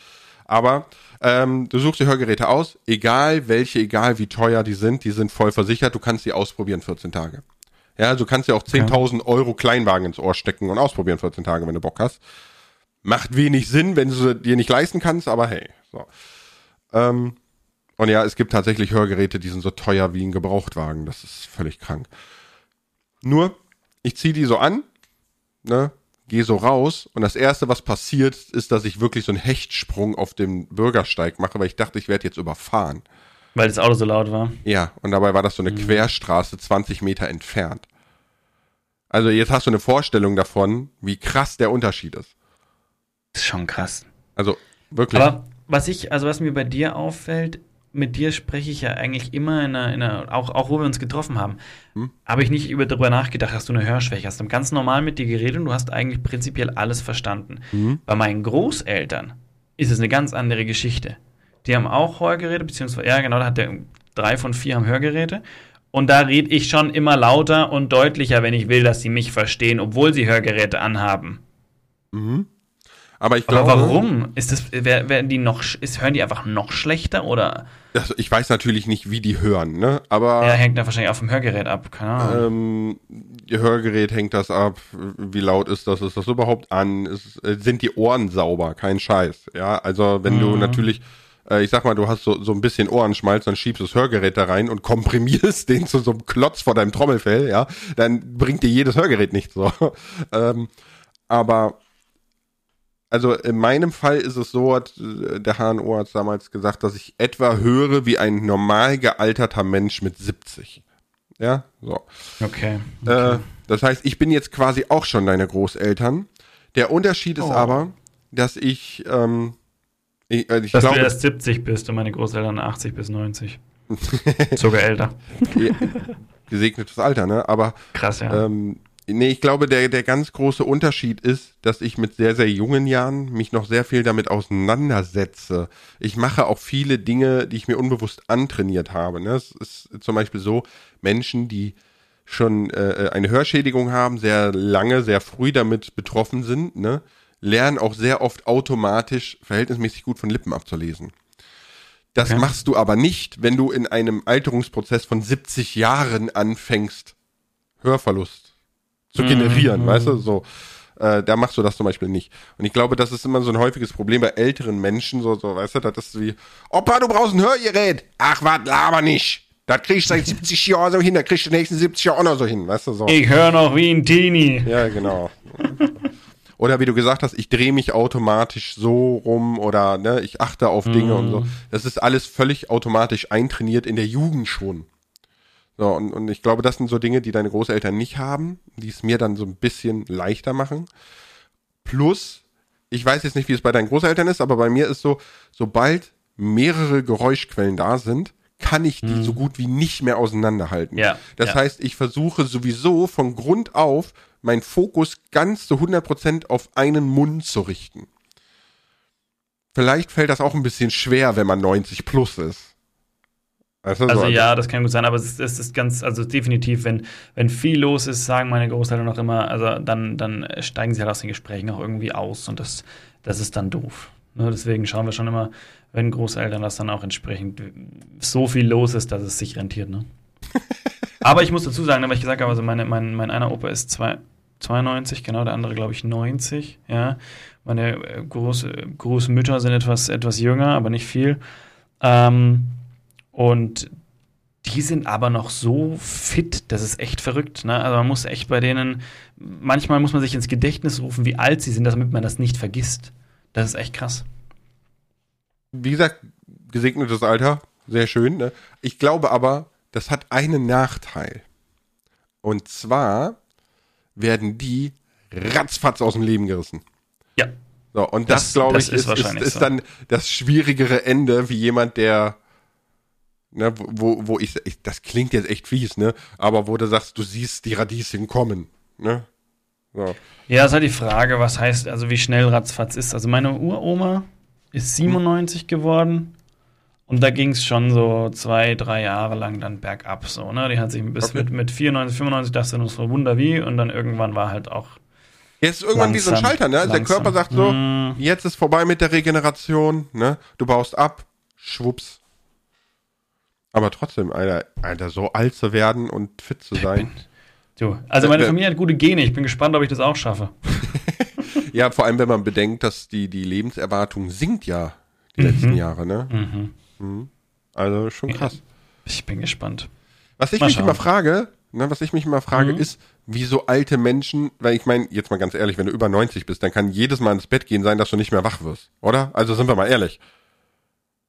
S1: Aber ähm, du suchst die Hörgeräte aus, egal welche, egal wie teuer die sind, die sind voll versichert, du kannst sie ausprobieren 14 Tage. Ja, du kannst ja auch 10.000 okay. Euro Kleinwagen ins Ohr stecken und ausprobieren 14 Tage, wenn du Bock hast. Macht wenig Sinn, wenn du sie dir nicht leisten kannst, aber hey. So. Ähm, und ja, es gibt tatsächlich Hörgeräte, die sind so teuer wie ein Gebrauchtwagen. Das ist völlig krank. Nur, ich ziehe die so an, ne, gehe so raus und das erste, was passiert, ist, dass ich wirklich so einen Hechtsprung auf dem Bürgersteig mache, weil ich dachte, ich werde jetzt überfahren.
S2: Weil das Auto so laut war.
S1: Ja, und dabei war das so eine mhm. Querstraße 20 Meter entfernt. Also jetzt hast du eine Vorstellung davon, wie krass der Unterschied ist.
S2: Das ist schon krass.
S1: Also wirklich.
S2: Aber was ich, also was mir bei dir auffällt, mit dir spreche ich ja eigentlich immer in einer, in einer auch, auch wo wir uns getroffen haben, hm? habe ich nicht über, darüber nachgedacht, dass du eine Hörschwäche hast. Ich habe ganz normal mit dir geredet und du hast eigentlich prinzipiell alles verstanden. Hm? Bei meinen Großeltern ist es eine ganz andere Geschichte. Die haben auch Hörgeräte, beziehungsweise, ja genau, da hat der drei von vier haben Hörgeräte. Und da rede ich schon immer lauter und deutlicher, wenn ich will, dass sie mich verstehen, obwohl sie Hörgeräte anhaben.
S1: Mhm. Aber ich glaube.
S2: Aber warum? Ist das, werden die noch, ist, hören die einfach noch schlechter oder?
S1: Also ich weiß natürlich nicht, wie die hören, ne? Aber.
S2: Ja, hängt da wahrscheinlich auch vom Hörgerät ab, keine
S1: Ahnung. Ähm, ihr Hörgerät hängt das ab. Wie laut ist das? Ist das überhaupt an? Ist, äh, sind die Ohren sauber? Kein Scheiß. Ja, also wenn mhm. du natürlich, äh, ich sag mal, du hast so, so ein bisschen Ohrenschmalz, dann schiebst du das Hörgerät da rein und komprimierst *laughs* den zu so einem Klotz vor deinem Trommelfell, ja, dann bringt dir jedes Hörgerät nichts so. *laughs* ähm, aber also in meinem Fall ist es so, hat äh, der HNO hat damals gesagt, dass ich etwa höre wie ein normal gealterter Mensch mit 70. Ja, so.
S2: Okay. okay.
S1: Äh, das heißt, ich bin jetzt quasi auch schon deine Großeltern. Der Unterschied ist oh. aber, dass ich, ähm,
S2: ich, äh, ich dass glaube, du erst 70 bist und meine Großeltern 80 bis 90. *laughs* Sogar älter.
S1: Gesegnetes Alter, ne? Aber
S2: krass, ja. Ähm,
S1: Nee, ich glaube, der, der ganz große Unterschied ist, dass ich mit sehr, sehr jungen Jahren mich noch sehr viel damit auseinandersetze. Ich mache auch viele Dinge, die ich mir unbewusst antrainiert habe. Ne? Es ist zum Beispiel so, Menschen, die schon äh, eine Hörschädigung haben, sehr lange, sehr früh damit betroffen sind, ne? lernen auch sehr oft automatisch verhältnismäßig gut von Lippen abzulesen. Das okay. machst du aber nicht, wenn du in einem Alterungsprozess von 70 Jahren anfängst, Hörverlust zu generieren, mhm. weißt du, so. Äh, da machst du das zum Beispiel nicht. Und ich glaube, das ist immer so ein häufiges Problem bei älteren Menschen, so, so, weißt du, das ist wie, Opa, du brauchst ein Hörgerät. Ach, was, laber nicht. Das kriegst du seit 70 Jahren so hin, da kriegst du die nächsten 70 Jahre auch noch so hin, weißt du, so.
S2: Ich höre noch wie ein Teenie.
S1: Ja, genau. oder wie du gesagt hast, ich drehe mich automatisch so rum oder ne, ich achte auf Dinge mm. und so. Mhm. Das ist alles völlig automatisch eintrainiert in der Jugend schon. So, und, und ich glaube, das sind so Dinge, die deine Großeltern nicht haben, die es mir dann so ein bisschen leichter machen. Plus, ich weiß jetzt nicht, wie es bei deinen Großeltern ist, aber bei mir ist so, sobald mehrere Geräuschquellen da sind, kann ich die mhm. so gut wie nicht mehr auseinanderhalten.
S2: Ja,
S1: das
S2: ja.
S1: heißt, ich versuche sowieso von Grund auf meinen Fokus ganz zu 100% auf einen Mund zu richten. Vielleicht fällt das auch ein bisschen schwer, wenn man 90 plus ist.
S2: Also, also ja, das kann gut sein, aber es ist, es ist ganz, also definitiv, wenn, wenn viel los ist, sagen meine Großeltern noch immer, also dann, dann steigen sie halt aus den Gesprächen auch irgendwie aus und das, das ist dann doof. Ne, deswegen schauen wir schon immer, wenn Großeltern das dann auch entsprechend so viel los ist, dass es sich rentiert. Ne? *laughs* aber ich muss dazu sagen, weil ich gesagt habe, also meine, mein, mein einer Opa ist zwei, 92, genau, der andere glaube ich 90, ja. Meine äh, Groß, Großmütter sind etwas, etwas jünger, aber nicht viel. Ähm, und die sind aber noch so fit, das ist echt verrückt. Ne? Also man muss echt bei denen, manchmal muss man sich ins Gedächtnis rufen, wie alt sie sind, damit man das nicht vergisst. Das ist echt krass.
S1: Wie gesagt, gesegnetes Alter, sehr schön. Ne? Ich glaube aber, das hat einen Nachteil. Und zwar werden die ratzfatz aus dem Leben gerissen.
S2: Ja.
S1: So, und das,
S2: Das-
S1: glaube
S2: das
S1: ich,
S2: ist
S1: ist, ist, ist
S2: so.
S1: dann das schwierigere Ende, wie jemand, der, ne, wo- wo, ich, ich, das klingt jetzt echt fies, ne, aber wo du sagst, du siehst die Radieschen kommen, ne. So.
S2: Ja, ist halt die Frage, was heißt, also wie schnell ratzfatz ist. Also meine Uroma ist 97 geworden und da ging es schon so zwei, drei Jahre lang dann bergab so, ne? Die hat sich bis
S1: Okay.
S2: mit, mit 94, 95 dachte nur so Wunder wie und dann irgendwann war halt auch
S1: Jetzt ist irgendwann wie so ein
S2: Langsam,
S1: Schalter, ne? Also der
S2: langsam.
S1: Körper sagt so,
S2: Mm.
S1: jetzt ist vorbei mit der Regeneration, ne? Du baust ab, schwupps. Aber trotzdem, Alter, Alter, so alt zu werden und fit zu sein.
S2: Du, also meine
S1: Äh, äh.
S2: Familie hat gute Gene. Ich bin gespannt, ob ich das auch schaffe. *laughs*
S1: Ja, vor allem, wenn man bedenkt, dass die, die Lebenserwartung sinkt ja die
S2: Mhm.
S1: letzten Jahre, ne?
S2: Mhm.
S1: Mhm. Also schon krass.
S2: Ich bin gespannt.
S1: Was ich
S2: Mal
S1: mich
S2: schauen.
S1: immer frage, ne, was ich mich immer frage,
S2: Mhm.
S1: ist, wieso alte Menschen, weil ich meine, jetzt mal ganz ehrlich, wenn du über 90 bist, dann kann jedes Mal ins Bett gehen sein, dass du nicht mehr wach wirst, oder? Also sind wir mal ehrlich.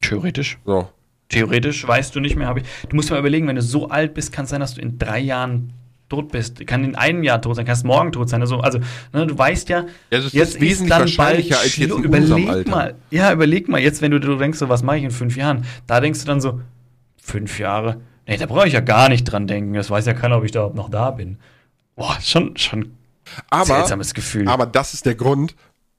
S2: Theoretisch.
S1: So.
S2: Theoretisch weißt du nicht mehr. Hab ich, du musst mal überlegen, wenn du so alt bist, kann es sein, dass du in drei Jahren tot bist. Kann in einem Jahr tot sein, kannst morgen tot sein. Also, also ne, du weißt ja,
S1: Ja, es ist
S2: jetzt
S1: wesentlich
S2: ist dann
S1: wahrscheinlicher
S2: bald
S1: als jetzt in
S2: überleg
S1: Alter.
S2: mal. Ja, überleg mal jetzt, wenn du, du denkst, so, was mache ich in fünf Jahren? Da denkst du dann so, fünf Jahre? Nee, da brauche ich ja gar nicht dran denken. Das weiß ja keiner, ob ich da überhaupt noch da bin. Boah, schon, schon
S1: Aber,
S2: seltsames Gefühl.
S1: aber das ist der Grund.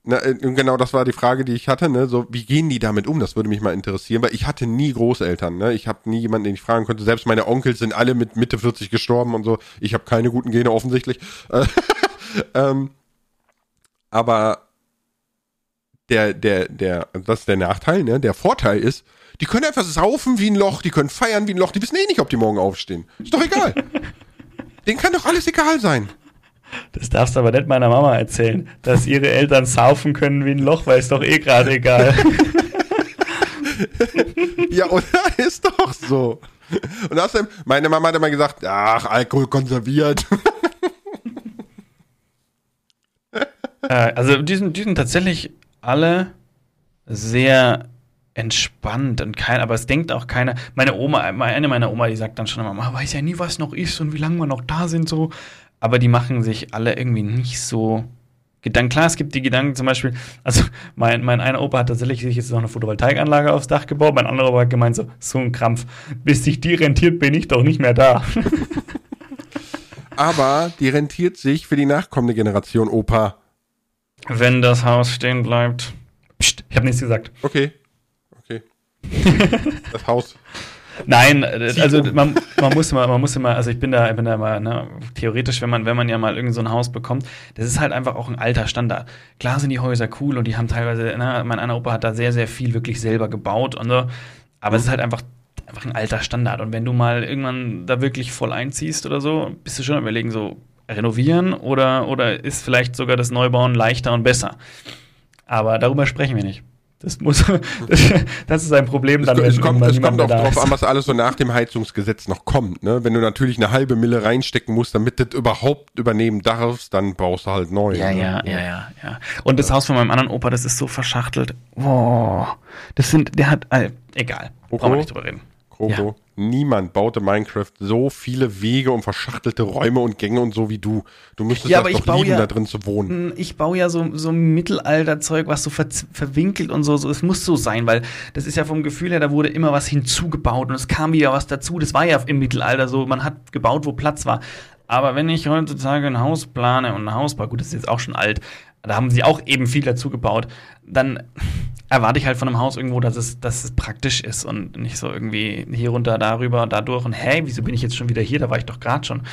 S1: Na, äh, genau, das war die Frage, die ich hatte. Ne? So, wie gehen die damit um? Das würde mich mal interessieren, weil ich hatte nie Großeltern. Ne? Ich habe nie jemanden, den ich fragen konnte. Selbst meine Onkels sind alle mit Mitte 40 gestorben und so. Ich habe keine guten Gene offensichtlich. Äh, *laughs* ähm, aber der, der, der, das ist der Nachteil. Ne? Der Vorteil ist, die können einfach saufen wie ein Loch, die können feiern wie ein Loch. Die wissen eh nicht, ob die morgen aufstehen. Ist doch egal. *laughs* Denen kann doch alles egal sein.
S2: Das darfst du aber nicht meiner Mama erzählen, dass ihre Eltern saufen können wie ein Loch, weil ist doch eh gerade egal. *laughs*
S1: Ja, oder? Ist doch so. Und außerdem, meine Mama hat immer gesagt, ach, Alkohol konserviert. *laughs*
S2: äh, also die sind, die sind tatsächlich alle sehr entspannt und kein, aber es denkt auch keiner. Meine Oma, eine meiner Oma, die sagt dann schon immer, man weiß ja nie, was noch ist und wie lange wir noch da sind so. Aber die machen sich alle irgendwie nicht so Gedanken. Klar, es gibt die Gedanken zum Beispiel, also *laughs* mein, mein einer Opa hat tatsächlich sich jetzt noch eine Photovoltaikanlage aufs Dach gebaut, mein anderer Opa hat gemeint so, so ein Krampf, bis sich die rentiert, bin ich doch nicht mehr da. *laughs*
S1: Aber die rentiert sich für die nachkommende Generation, Opa.
S2: Wenn das Haus stehen bleibt. Psst, ich habe nichts gesagt.
S1: Okay. Okay. *laughs* Das Haus.
S2: Nein, äh, also man, man muss immer, man muss immer, also ich bin da, ich bin da mal, ne, theoretisch, wenn man, wenn man ja mal irgend so ein Haus bekommt, das ist halt einfach auch ein alter Standard. Klar sind die Häuser cool und die haben teilweise, ne, mein einer Opa hat da sehr, sehr viel wirklich selber gebaut und so, aber es ist halt einfach, einfach ein alter Standard. Und wenn du mal irgendwann da wirklich voll einziehst oder so, bist du schon am überlegen, so renovieren oder, oder ist vielleicht sogar das Neubauen leichter und besser. Aber darüber sprechen wir nicht. Das muss, *laughs* das ist ein Problem dann,
S1: es,
S2: wenn
S1: kommt, es kommt auch
S2: da
S1: drauf
S2: ist.
S1: an, was alles so nach dem Heizungsgesetz noch kommt. Ne? Wenn du natürlich eine halbe Mille reinstecken musst, damit du das überhaupt übernehmen darfst, dann baust du halt neu.
S2: Ja,
S1: ne?
S2: ja, ja, ja, ja. Und das Haus von meinem anderen Opa, das ist so verschachtelt. Boah. Das sind, der hat, äh, egal. Brauchen wir nicht drüber reden.
S1: Kroko, niemand baute Minecraft so viele Wege und verschachtelte Räume und Gänge und so wie du. Du müsstest
S2: Ja,
S1: das doch
S2: baue
S1: lieben,
S2: ja-
S1: da drin zu wohnen.
S2: Hm, Ich baue ja so, so Mittelalterzeug, was so ver verwinkelt und so, so. Es muss so sein, weil das ist ja vom Gefühl her, da wurde immer was hinzugebaut und es kam wieder was dazu. Das war ja im Mittelalter so, man hat gebaut, wo Platz war. Aber wenn ich heutzutage ein Haus plane und ein Haus baue, gut, das ist jetzt auch schon alt, da haben sie auch eben viel dazu gebaut, dann erwarte ich halt von einem Haus irgendwo, dass es, dass es praktisch ist und nicht so irgendwie hier runter, darüber, dadurch und hey, wieso bin ich jetzt schon wieder hier? Da war ich doch gerade schon. *laughs*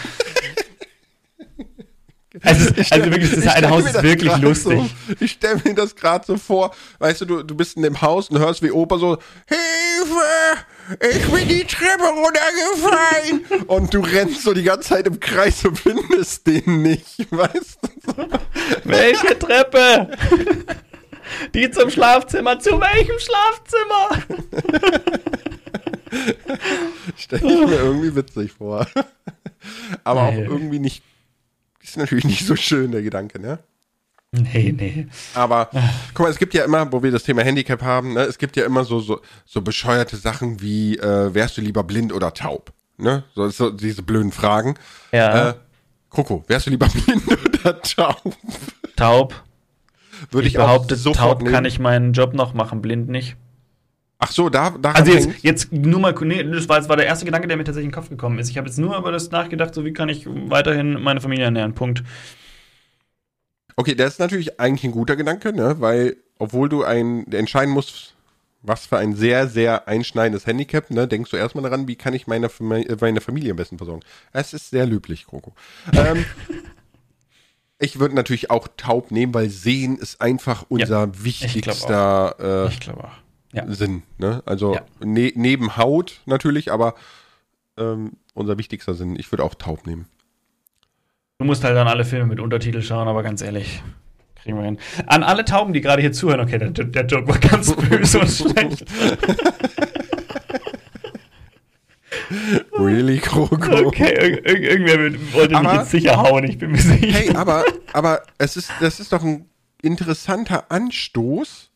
S2: Also, also wirklich, das
S1: Ich
S2: ein
S1: stell
S2: Haus ist wirklich lustig.
S1: So, ich stelle mir das gerade so vor, weißt du, du, du bist in dem Haus und hörst wie Opa so, Hilfe, ich bin die Treppe runtergefallen. und du rennst so die ganze Zeit im Kreis und findest den nicht, weißt du?
S2: Welche Treppe? Die zum Schlafzimmer. Zu welchem Schlafzimmer?
S1: Stelle ich mir irgendwie witzig vor. Aber auch irgendwie nicht, ist natürlich nicht so schön, der Gedanke, ne?
S2: Nee, nee.
S1: Aber guck mal, es gibt ja immer, wo wir das Thema Handicap haben, ne, es gibt ja immer so, so, so bescheuerte Sachen wie, äh, wärst du lieber blind oder taub? Ne? So, so diese blöden Fragen.
S2: Ja.
S1: Äh, Kroko, wärst du lieber *laughs* blind oder taub?
S2: Taub.
S1: Würde
S2: Ich
S1: ich,
S2: behaupte, taub
S1: nehmen.
S2: kann ich meinen Job noch machen, blind nicht.
S1: Ach so, da, da
S2: Also jetzt, jetzt nur mal, nee, das war, das war der erste Gedanke, der mir tatsächlich in den Kopf gekommen ist. Ich habe jetzt nur über das nachgedacht, so wie kann ich weiterhin meine Familie ernähren. Punkt.
S1: Okay, das ist natürlich eigentlich ein guter Gedanke, ne? Weil, obwohl du ein, entscheiden musst, was für ein sehr, sehr einschneidendes Handicap, ne, denkst du erstmal daran, wie kann ich meine, äh, meine Familie am besten versorgen. Es ist sehr löblich, Kroko. ähm, *laughs* ich würde natürlich auch taub nehmen, weil sehen ist einfach unser wichtigster
S2: Ich glaube auch. Ja.
S1: äh, Sinn. Ne? Also
S2: Ja.
S1: ne, neben Haut natürlich, aber ähm, unser wichtigster Sinn. Ich würde auch taub nehmen.
S2: Du musst halt dann alle Filme mit Untertitel schauen, aber ganz ehrlich, kriegen wir hin. An alle Tauben, die gerade hier zuhören, okay, der, der Joke war ganz *laughs* böse und schlecht.
S1: Really, Kroko?
S2: Okay, ir ir irgendwer wird- wollte mich
S1: Aber-
S2: jetzt sicher hauen, ich bin mir sicher.
S1: Hey, aber, aber es ist, das ist doch ein interessanter Anstoß,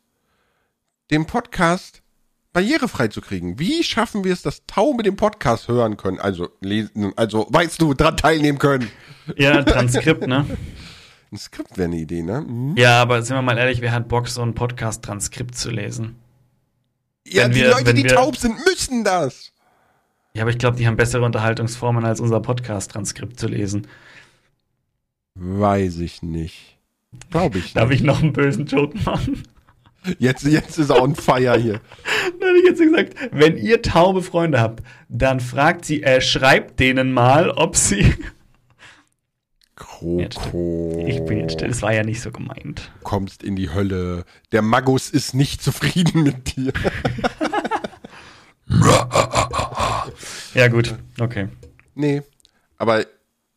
S1: den Podcast barrierefrei zu kriegen. Wie schaffen wir es, dass Taube den Podcast hören können? Also lesen, also weißt du, dran teilnehmen können.
S2: Ja, Transkript, ne? *laughs*
S1: Ein Skript wäre eine Idee, ne? Mhm.
S2: Ja, aber sind wir mal ehrlich, wer hat Bock, so ein Podcast-Transkript zu lesen?
S1: Ja,
S2: Wenn
S1: die
S2: wir-
S1: Leute, die
S2: wir-
S1: taub sind, müssen das.
S2: Ja, aber ich glaube, die haben bessere Unterhaltungsformen, als unser Podcast-Transkript zu lesen.
S1: Weiß ich nicht. Glaube ich *laughs*
S2: Darf
S1: nicht.
S2: ich noch einen bösen Joke machen?
S1: Jetzt, jetzt ist er on fire hier. *laughs*
S2: Dann hätte ich jetzt gesagt, wenn ihr taube Freunde habt, dann fragt sie, äh, schreibt denen mal, ob sie. *laughs*
S1: Kroko.
S2: Ich bin jetzt still, das war ja nicht so gemeint.
S1: Du kommst in die Hölle. Der Magus ist nicht zufrieden mit dir. *laughs*
S2: Ja, gut, okay.
S1: Nee, aber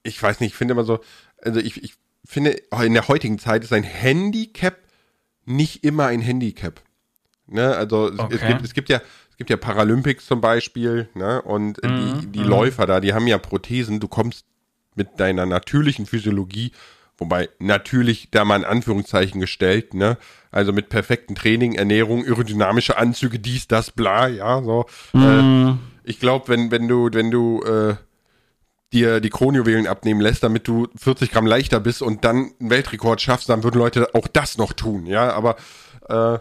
S1: ich weiß nicht, ich finde immer so, also ich, ich finde, in der heutigen Zeit ist ein Handicap nicht immer ein Handicap. Ne, also es, es,
S2: Okay.
S1: gibt, es gibt ja, es gibt ja Paralympics zum Beispiel, ne, und die,
S2: Mhm,
S1: die Läufer da, die haben ja Prothesen, du kommst mit deiner natürlichen Physiologie, wobei natürlich da mal in Anführungszeichen gestellt, ne, also mit perfektem Training, Ernährung, aerodynamische Anzüge, dies, das, bla, ja, so, äh, ich glaube, wenn, wenn du, wenn du äh, dir die Kronjuwelen abnehmen lässt, damit du 40 Gramm leichter bist und dann einen Weltrekord schaffst, dann würden Leute auch das noch tun, ja, aber äh,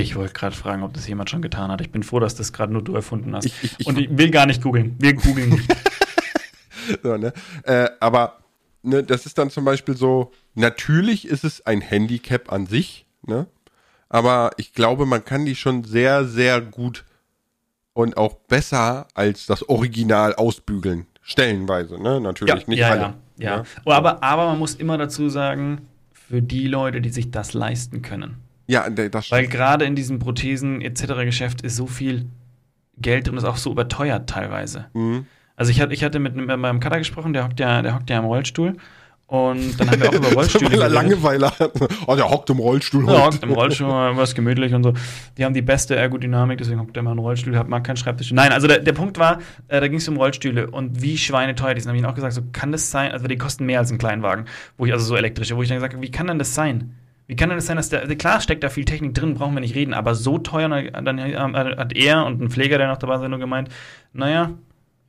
S2: Ich wollte gerade fragen, ob das jemand schon getan hat. Ich bin froh, dass das gerade nur du erfunden hast.
S1: Ich- ich- ich-
S2: Und ich will gar nicht googeln. Wir googeln nicht. *laughs* *laughs*
S1: so, ne? äh, aber ne, das ist dann zum Beispiel so, natürlich ist es ein Handicap an sich, ne? Aber ich glaube, man kann die schon sehr, sehr gut und auch besser als das Original ausbügeln. Stellenweise, ne? Natürlich, nicht
S2: ja,
S1: alle.
S2: ja, ja.
S1: Ne?
S2: Oh, aber, aber man muss immer dazu sagen, für die Leute, die sich das leisten können.
S1: Ja, das
S2: Weil gerade in diesem Prothesen etc. Geschäft ist so viel Geld drin, ist auch so überteuert teilweise.
S1: Mhm.
S2: Also ich, hatte- ich hatte mit, mit meinem Cutter gesprochen, der hockt ja, der hockt ja im Rollstuhl. Und dann haben wir auch *laughs* über Rollstühle
S1: Weil er. Langeweile hat. *laughs* Oh, der hockt im Rollstuhl.
S2: Ja, hockt im Rollstuhl, *laughs* was gemütlich und so. Die haben die beste Ergodynamik, deswegen hockt er immer im Rollstuhl, hat mal keinen Schreibtisch. Nein, also der, der Punkt war, äh, da ging es um Rollstühle und wie schweineteuer die sind. Da habe ich auch gesagt, so kann das sein, also die kosten mehr als ein Kleinwagen, wo ich, also so elektrische, wo ich dann gesagt habe, wie kann denn das sein? Wie kann denn das sein, dass der, also klar steckt da viel Technik drin, brauchen wir nicht reden, aber so teuer, dann, ähm, hat er und ein Pfleger, der noch dabei war, nur gemeint, naja,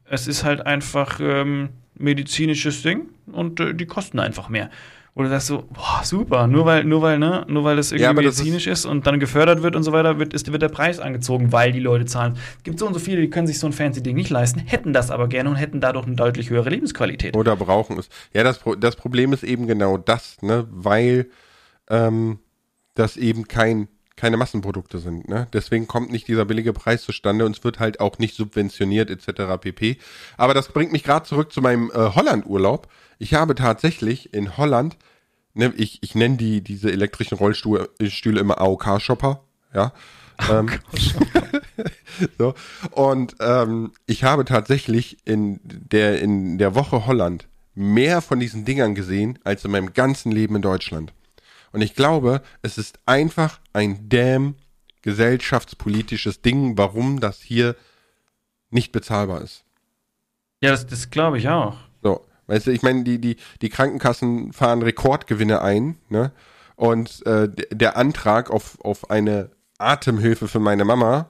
S2: es ist halt einfach ähm, medizinisches Ding und äh, die kosten einfach mehr. Du sagst so, boah, super, nur weil, nur weil, ne, nur weil das irgendwie
S1: Ja, aber das
S2: medizinisch ist, und dann gefördert wird und so weiter, wird, ist, wird der Preis angezogen, weil die Leute zahlen. Es gibt so und so viele, die können sich so ein fancy Ding nicht leisten, hätten das aber gerne und hätten dadurch eine deutlich höhere Lebensqualität.
S1: Oder brauchen es. Ja, das, das Problem ist eben genau das, ne, weil ähm, das eben kein, keine Massenprodukte sind. Ne? Deswegen kommt nicht dieser billige Preis zustande und es wird halt auch nicht subventioniert etc. pp. Aber das bringt mich gerade zurück zu meinem äh, Holland-Urlaub. Ich habe tatsächlich in Holland, ne, ich, ich nenne die diese elektrischen Rollstühle Stühle immer AOK-Shopper, ja. *laughs* Ähm, *laughs* so. Und ähm, ich habe tatsächlich in der, in der Woche Holland mehr von diesen Dingern gesehen als in meinem ganzen Leben in Deutschland. Und ich glaube, es ist einfach ein damn gesellschaftspolitisches Ding, warum das hier nicht bezahlbar ist.
S2: Ja, das, das glaube ich auch.
S1: So, weißt du, ich meine, die, die, die Krankenkassen fahren Rekordgewinne ein, ne? Und äh, der Antrag auf, auf eine Atemhilfe für meine Mama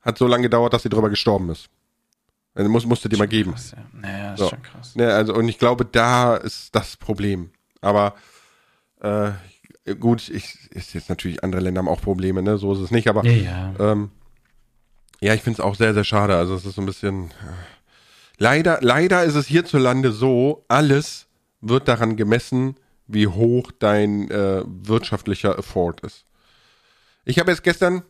S1: hat so lange gedauert, dass sie drüber gestorben ist. Also muss, musste die mal geben.
S2: Krass, ja. Naja, das
S1: So.
S2: ist schon krass.
S1: Ne, also, und ich glaube, da ist das Problem. Aber äh, gut, ich, ist jetzt natürlich, andere Länder haben auch Probleme, ne? So ist es nicht, aber
S2: Ja, ja.
S1: ähm, ja, ich finde es auch sehr, sehr schade. Also es ist so ein bisschen. Äh, leider, leider ist es hierzulande so, alles wird daran gemessen, wie hoch dein äh, wirtschaftlicher Effort ist. Ich habe jetzt gestern,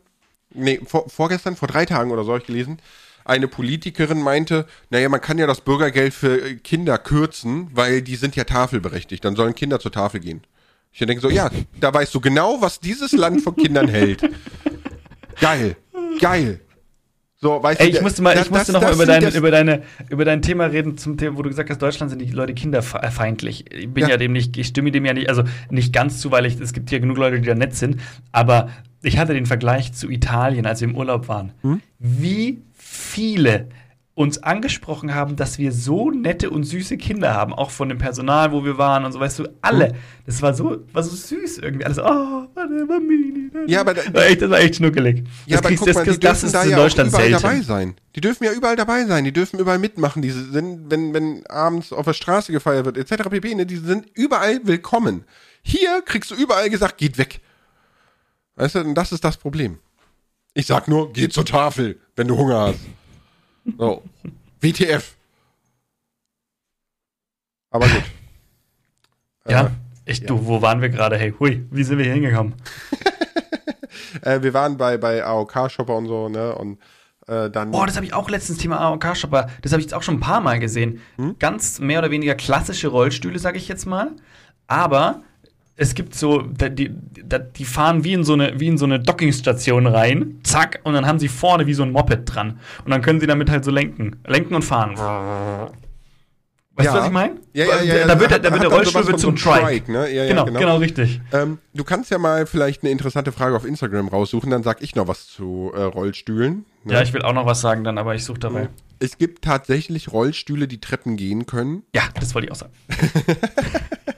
S1: nee, vor, vorgestern, vor drei Tagen oder so ich gelesen, eine Politikerin meinte, naja, man kann ja das Bürgergeld für Kinder kürzen, weil die sind ja tafelberechtigt, dann sollen Kinder zur Tafel gehen. Ich denke so, ja, da weißt du genau, was dieses Land von Kindern hält. Geil, geil. So, weißt
S2: Ey,
S1: du,
S2: ich musste mal,
S1: das-
S2: ich musste
S1: das-
S2: noch mal über, dein, über, deine, über dein Thema reden, zum Thema, wo du gesagt hast, Deutschland sind die Leute kinderfeindlich. Ich bin
S1: Ja.
S2: ja, dem nicht, ich stimme dem ja nicht, also nicht ganz zu, weil ich, es gibt hier genug Leute, die da nett sind, aber ich hatte den Vergleich zu Italien, als wir im Urlaub waren.
S1: Hm?
S2: Wie viele uns angesprochen haben, dass wir so nette und süße Kinder haben, auch von dem Personal, wo wir waren und so, weißt du, alle.
S1: Hm?
S2: Das war so, war so süß irgendwie. Alles, oh, Bambini.
S1: Ja, aber da-
S2: das war echt, das war echt schnuckelig.
S1: Ja, aber
S2: kriegst-
S1: guck mal, die
S2: das
S1: dürfen
S2: ist
S1: da
S2: in
S1: ja überall
S2: selten.
S1: dabei sein. Die dürfen ja überall dabei sein. Die dürfen überall mitmachen. Die sind, wenn, wenn abends auf der Straße gefeiert wird, etc. pp. Ne, die sind überall willkommen. Hier kriegst du überall gesagt, geht weg. Weißt du, und das ist das Problem. Ich sag nur, geh zur Tafel, wenn du Hunger hast. So. WTF. Aber gut. *laughs*
S2: Ja, ich, du, wo waren wir gerade? Hey, hui, wie sind wir hier hingekommen?
S1: Äh, *laughs* äh, wir waren bei, bei AOK-Shopper und so, ne? Und äh, dann.
S2: Boah, das habe ich auch letztens Thema AOK-Shopper. Das habe ich jetzt auch schon ein paar Mal gesehen.
S1: Hm?
S2: Ganz mehr oder weniger klassische Rollstühle, sage ich jetzt mal. Aber es gibt so, da- die, da- die fahren wie in so eine, wie in so eine Dockingstation rein, zack, und dann haben sie vorne wie so ein Moped dran. Und dann können sie damit halt so lenken. Lenken und fahren. Weißt
S1: Ja.
S2: du, was ich meine?
S1: Ja, ja, ja.
S2: Da wird, der-
S1: Hat-
S2: da wird der Rollstuhl wird zum Trike.
S1: Trike, ne? Ja, ja,
S2: genau,
S1: genau.
S2: genau, richtig.
S1: Ähm, du kannst ja mal vielleicht eine interessante Frage auf Instagram raussuchen, dann sag ich noch was zu äh, Rollstühlen. ne?
S2: Ja, ich will auch noch was sagen dann, aber ich suche dabei.
S1: es gibt tatsächlich Rollstühle, die Treppen gehen können.
S2: Ja, das wollte ich auch sagen. *laughs*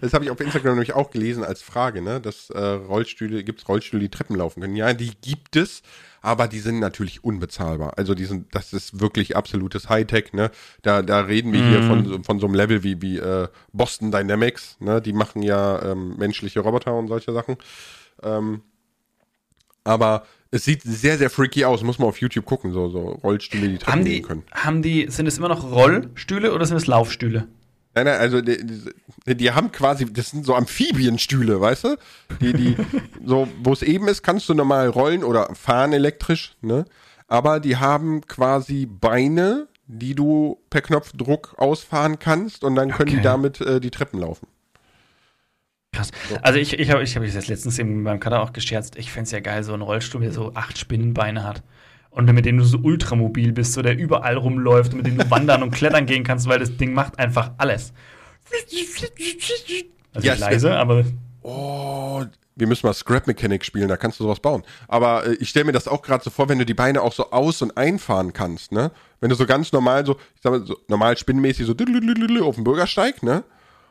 S1: Das habe ich auf Instagram nämlich auch gelesen als Frage, ne? Dass äh, Rollstühle, gibt es Rollstühle, die Treppen laufen können. Ja, die gibt es, aber die sind natürlich unbezahlbar. Also die sind, das ist wirklich absolutes Hightech, ne? Da, da reden wir hier von, so- von so einem Level wie, wie äh, Boston Dynamics, ne? Die machen ja ähm, menschliche Roboter und solche Sachen. Ähm, aber es sieht sehr, sehr freaky aus. Muss man auf YouTube gucken, so, so Rollstühle, die Treppen
S2: Haben
S1: gehen
S2: die,
S1: können.
S2: haben die, sind es immer noch Rollstühle oder sind es Laufstühle?
S1: Nein, nein, also die, die, die haben quasi, das sind so Amphibienstühle, weißt du? Die, die, *laughs* so, wo es eben ist, kannst du normal rollen oder fahren elektrisch, ne? Aber die haben quasi Beine, die du per Knopfdruck ausfahren kannst und dann können die
S2: Okay.
S1: damit äh, die Treppen laufen.
S2: Krass. Also ich, ich habe ich hab das letztens eben beim Kader auch gescherzt. Ich fände es ja geil, so ein Rollstuhl, der so acht Spinnenbeine hat. Und mit dem du so ultramobil bist, so der überall rumläuft und mit dem du wandern und klettern gehen kannst, weil das Ding macht einfach alles. Also
S1: Ja,
S2: nicht leise, aber
S1: Oh, wir müssen mal Scrap Mechanic spielen, da kannst du sowas bauen. Aber äh, ich stelle mir das auch gerade so vor, wenn du die Beine auch so aus- und einfahren kannst, ne? Wenn du so ganz normal so, ich sag mal, so normal spinnenmäßig so auf dem Bürgersteig, ne?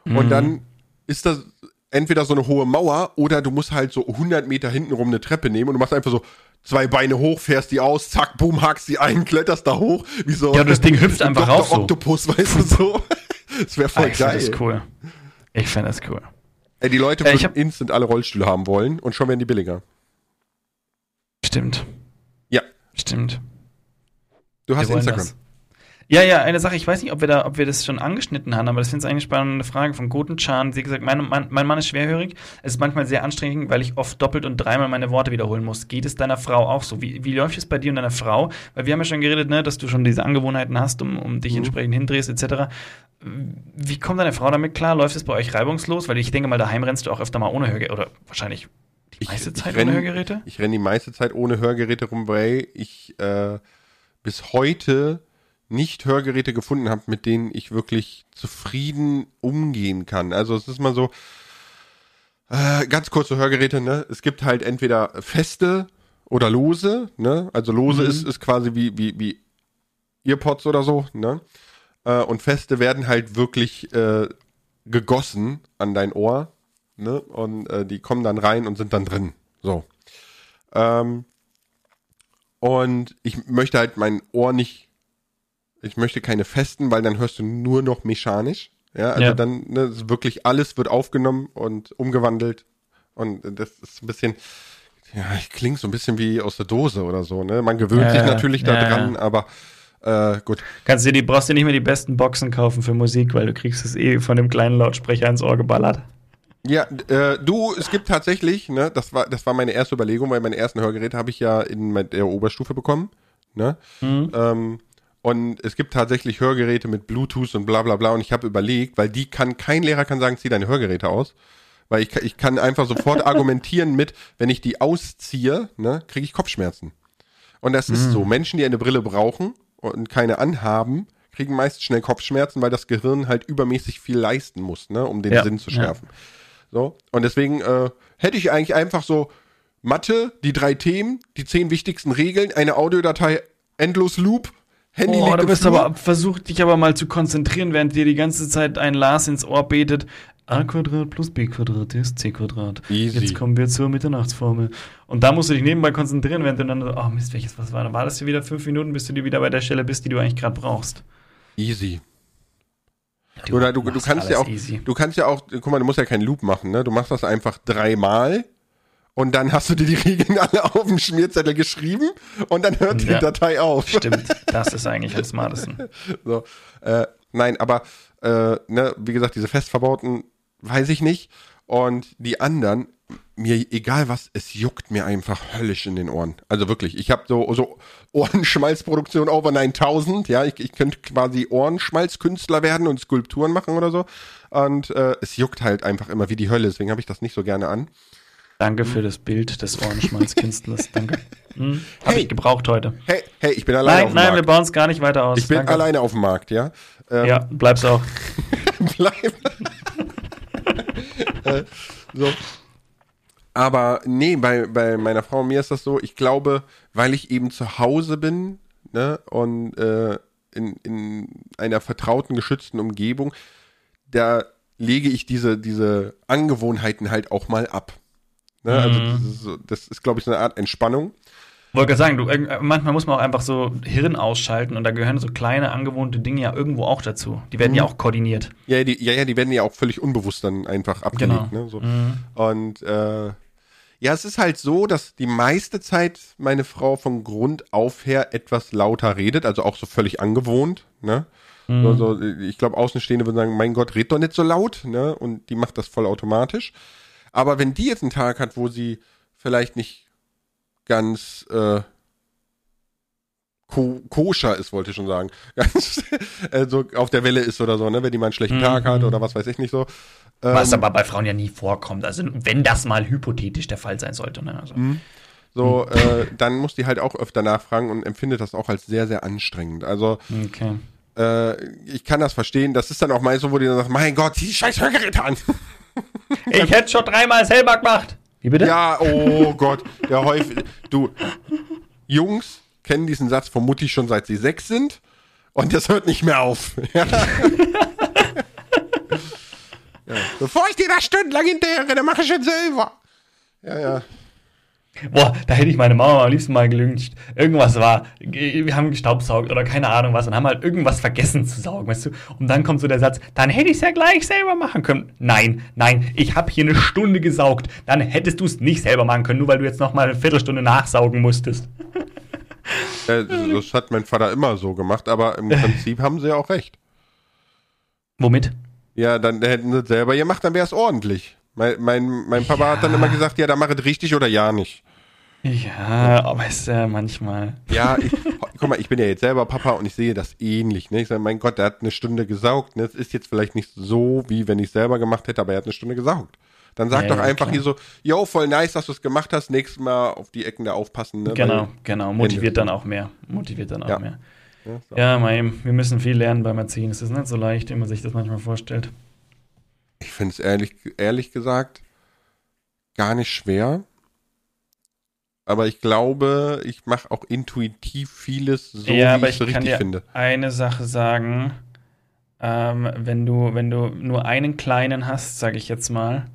S1: Und dann ist das entweder so eine hohe Mauer oder du musst halt so 100 Meter hinten rum eine Treppe nehmen und du machst einfach so zwei Beine hoch, fährst die aus, zack, boom, hakst die ein, kletterst da hoch, wie so.
S2: Ja, das Ding hüpft einfach
S1: Dr.
S2: rauf so.
S1: Oktopus, weißt du so. *laughs* Das wäre
S2: ah,
S1: voll
S2: ich finde
S1: geil.
S2: das cool. Ich finde das cool.
S1: Ey, die Leute
S2: Äh, ich
S1: würden
S2: hab-
S1: instant alle Rollstühle haben wollen und schon werden die billiger.
S2: Stimmt.
S1: Ja.
S2: Stimmt.
S1: Du hast Instagram.
S2: das. Ja, ja, eine Sache, ich weiß nicht, ob wir, da, ob wir das schon angeschnitten haben, aber das finde ich eigentlich spannende Frage von Gotenchan. Sie hat gesagt, mein, mein, mein Mann ist schwerhörig. Es ist manchmal sehr anstrengend, weil ich oft doppelt und dreimal meine Worte wiederholen muss. Geht es deiner Frau auch so? Wie, wie läuft es bei dir und deiner Frau? Weil wir haben ja schon geredet, ne, dass du schon diese Angewohnheiten hast, um, um dich
S1: Mhm.
S2: entsprechend hindrehst, etc. Wie kommt deine Frau damit klar? Läuft es bei euch reibungslos? Weil ich denke mal, daheim rennst du auch öfter mal ohne Hörgeräte. Oder wahrscheinlich die
S1: Ich-
S2: meiste
S1: ich
S2: Zeit
S1: renn-
S2: ohne Hörgeräte?
S1: Ich renne die meiste Zeit ohne Hörgeräte rum, weil ich äh, bis heute nicht Hörgeräte gefunden habe, mit denen ich wirklich zufrieden umgehen kann. Also es ist mal so, äh, ganz kurze Hörgeräte, ne? Es gibt halt entweder feste oder lose, ne? Also lose
S2: Mhm.
S1: ist, ist quasi wie, wie, wie Earpods oder so, ne? Äh, und feste werden halt wirklich äh, gegossen an dein Ohr. ne? Und äh, die kommen dann rein und sind dann drin. So. Ähm, und ich möchte halt mein Ohr nicht, ich möchte keine festen, weil dann hörst du nur noch mechanisch. Ja, also
S2: Ja.
S1: dann ne, wirklich alles wird aufgenommen und umgewandelt. Und das ist ein bisschen, ja, ich klinge so ein bisschen wie aus der Dose oder so, ne? Man gewöhnt
S2: Ja,
S1: sich natürlich
S2: ja,
S1: daran, aber äh, gut.
S2: Kannst dir die, brauchst dir nicht mehr die besten Boxen kaufen für Musik, weil du kriegst es eh von dem kleinen Lautsprecher ins Ohr geballert.
S1: Ja, äh, du, es gibt tatsächlich, ne, das war, das war meine erste Überlegung, weil meine ersten Hörgeräte habe ich ja in der Oberstufe bekommen, ne? Ähm, und es gibt tatsächlich Hörgeräte mit Bluetooth und bla bla bla und ich habe überlegt, weil die kann, kein Lehrer kann sagen, zieh deine Hörgeräte aus. Weil ich, kann- ich kann einfach sofort *laughs* argumentieren mit, wenn ich die ausziehe, ne, kriege ich Kopfschmerzen. Und das ist so, Menschen, die eine Brille brauchen und keine anhaben, kriegen meist schnell Kopfschmerzen, weil das Gehirn halt übermäßig viel leisten muss, ne, um den
S2: Ja,
S1: Sinn zu
S2: ja.
S1: schärfen. So, und deswegen äh, hätte ich eigentlich einfach so Mathe, die drei Themen, die zehn wichtigsten Regeln, eine Audiodatei, endlos Loop, Handy
S2: Oh,
S1: liegt
S2: du bist aber, versuch dich aber mal zu konzentrieren, während dir die ganze Zeit ein Lars ins Ohr betet. a Quadrat plus b Quadrat ist c Quadrat.
S1: Easy.
S2: Jetzt kommen wir zur Mitternachtsformel. Und da musst du dich nebenbei konzentrieren, während du dann so, oh Mist, welches was war? Dann wartest du wieder fünf Minuten, bis du dir wieder bei der Stelle bist, die du eigentlich gerade brauchst.
S1: Easy. Oder du, du kannst ja auch,
S2: easy.
S1: du kannst ja auch, guck mal, du musst ja keinen Loop machen, ne? Du machst das einfach dreimal und dann hast du dir die Regeln alle auf dem Schmierzettel geschrieben und dann hört die
S2: Ja.
S1: Datei auf.
S2: Stimmt, das ist eigentlich am smartesten. *laughs*
S1: So, äh, nein, aber äh, ne, wie gesagt, diese fest verbauten weiß ich nicht. Und die anderen, mir egal was, es juckt mir einfach höllisch in den Ohren. Also wirklich, ich habe so, so Ohrenschmalzproduktion over 9000, ja, ich, ich könnte quasi Ohrenschmalzkünstler werden und Skulpturen machen oder so. Und äh, es juckt halt einfach immer wie die Hölle, deswegen habe ich das nicht so gerne an.
S2: Danke für das Bild des Ohrenschmalzkünstlers. *laughs* Danke. Hm, Hab
S1: Hey.
S2: ich gebraucht heute.
S1: Hey, hey, ich bin alleine
S2: Nein,
S1: auf dem
S2: nein, wir
S1: Markt.
S2: bauen es gar nicht weiter aus.
S1: Ich bin
S2: Danke.
S1: alleine auf dem Markt, ja. Ähm,
S2: Ja, bleib's auch. *laughs*
S1: bleiben. *laughs* äh, so. Aber nee, bei, bei meiner Frau und mir ist das so, ich glaube, weil ich eben zu Hause bin ne, und äh, in, in einer vertrauten, geschützten Umgebung, da lege ich diese, diese Angewohnheiten halt auch mal ab. Ne? Also das ist, so, das ist, glaube ich, so eine Art Entspannung.
S2: Wollte gerade sagen, du, manchmal muss man auch einfach so Hirn ausschalten und da gehören so kleine angewohnte Dinge ja irgendwo auch dazu. Die werden ja
S1: Mhm.
S2: auch koordiniert.
S1: Ja, die, ja, ja, die werden ja auch völlig unbewusst dann einfach abgelegt.
S2: Genau.
S1: Ne, so.
S2: Mhm.
S1: Und äh, ja, es ist halt so, dass die meiste Zeit meine Frau von Grund auf her etwas lauter redet, also auch so völlig angewohnt. Ne?
S2: Mhm.
S1: So, so, ich glaube, Außenstehende würden sagen, mein Gott, red doch nicht so laut. Ne? Und die macht das voll automatisch. Aber wenn die jetzt einen Tag hat, wo sie vielleicht nicht ganz äh, ko koscher ist, wollte ich schon sagen, *laughs* ganz äh, so auf der Welle ist oder so, ne? wenn die mal einen schlechten
S2: Mhm.
S1: Tag hat oder was weiß ich nicht so.
S2: Was
S1: Ähm,
S2: aber bei Frauen ja nie vorkommt. Also wenn das mal hypothetisch der Fall sein sollte. Ne? Also,
S1: Mhm. So, äh, dann muss die halt auch öfter nachfragen und empfindet das auch als sehr, sehr anstrengend. Also,
S2: Okay.
S1: äh, ich kann das verstehen. Das ist dann auch meist so, wo die dann sagt, mein Gott, die scheiß Hörgeräte an.
S2: Ich hätte schon dreimal selber gemacht. Wie bitte?
S1: ja, oh Gott, der häufig, du, Jungs kennen diesen Satz von Mutti schon seit sie sechs sind und das hört nicht mehr auf. *laughs* ja. ja. Bevor ich dir da stundenlang hinterher renne, mache ich es selber. Ja, ja.
S2: Boah, da hätte ich meine Mama am liebsten mal gelünscht. Irgendwas war, wir haben gestaubsaugt oder keine Ahnung was und haben halt irgendwas vergessen zu saugen, weißt du? Und dann kommt so der Satz, dann hätte ich es ja gleich selber machen können. Nein, nein, ich habe hier eine Stunde gesaugt. Dann hättest du es nicht selber machen können, nur weil du jetzt noch mal eine Viertelstunde nachsaugen musstest.
S1: Das hat mein Vater immer so gemacht, aber im *laughs* Prinzip haben sie ja auch recht.
S2: Womit?
S1: Ja, dann hätten sie es selber gemacht, dann wäre es ordentlich. Mein, mein, mein Papa hat dann immer gesagt, ja, dann mach es richtig oder ja nicht.
S2: Ja, aber ist ja manchmal.
S1: Ja, ich, guck mal, ich bin ja jetzt selber Papa und ich sehe das ähnlich. Ne? Ich sage, mein Gott, der hat eine Stunde gesaugt. Ne? Das ist jetzt vielleicht nicht so, wie wenn ich selber gemacht hätte, aber er hat eine Stunde gesaugt. Dann sag
S2: Ja,
S1: doch
S2: ja,
S1: einfach
S2: klar.
S1: hier so, yo, voll nice, dass du es gemacht hast. Nächstes Mal auf die Ecken da aufpassen. Ne?
S2: Genau,
S1: Weil,
S2: genau. Motiviert dann auch mehr. Motiviert dann auch
S1: Ja.
S2: mehr.
S1: ja, so.
S2: Ja, mein, wir müssen viel lernen beim Erziehen. Es ist nicht so leicht, wie man sich das manchmal vorstellt.
S1: Ich finde es ehrlich, ehrlich gesagt gar nicht schwer. Aber ich glaube, ich mache auch intuitiv vieles so,
S2: ja,
S1: wie ich es
S2: kann
S1: richtig
S2: dir
S1: finde.
S2: eine Sache sagen. Ähm, wenn, du, wenn du nur einen kleinen hast, sage ich jetzt mal,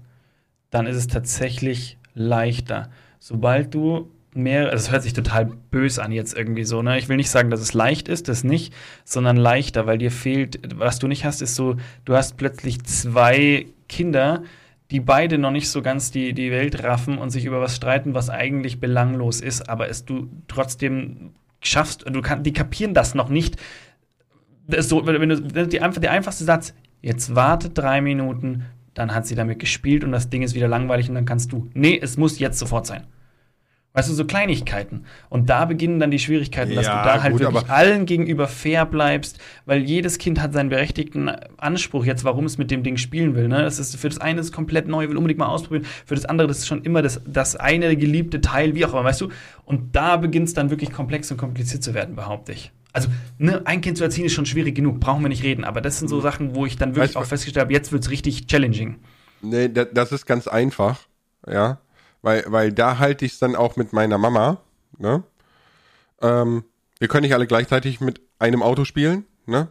S2: dann ist es tatsächlich leichter. Sobald du mehr, also es hört sich total böse an jetzt irgendwie so, ne? Ich will nicht sagen, dass es leicht ist, das nicht, sondern leichter, weil dir fehlt, was du nicht hast, ist so, du hast plötzlich zwei Kinder, die beide noch nicht so ganz die, die Welt raffen und sich über was streiten, was eigentlich belanglos ist, aber es du trotzdem schaffst, du kannst, die kapieren das noch nicht. Das so, wenn du, die, der einfachste Satz, jetzt warte drei Minuten, dann hat sie damit gespielt und das Ding ist wieder langweilig und dann kannst du. Nee, es muss jetzt sofort sein. Weißt du, so Kleinigkeiten. Und da beginnen dann die Schwierigkeiten, dass
S1: Ja,
S2: du da halt
S1: gut,
S2: wirklich allen gegenüber fair bleibst, weil jedes Kind hat seinen berechtigten Anspruch jetzt, warum es mit dem Ding spielen will. Ne? Das ist für das eine ist es komplett neu, will unbedingt mal ausprobieren, für das andere das ist schon immer das, das eine geliebte Teil, wie auch immer, weißt du? Und da beginnt es dann wirklich komplex und kompliziert zu werden, behaupte ich. Also, ne, ein Kind zu erziehen ist schon schwierig genug, brauchen wir nicht reden, aber das sind so Sachen, wo ich dann wirklich
S1: Weißt
S2: auch festgestellt habe, jetzt wird es richtig challenging.
S1: Nee, da, das ist ganz einfach, ja. Weil, weil da halte ich es dann auch mit meiner Mama, ne? Ähm, wir können nicht alle gleichzeitig mit einem Auto spielen, ne?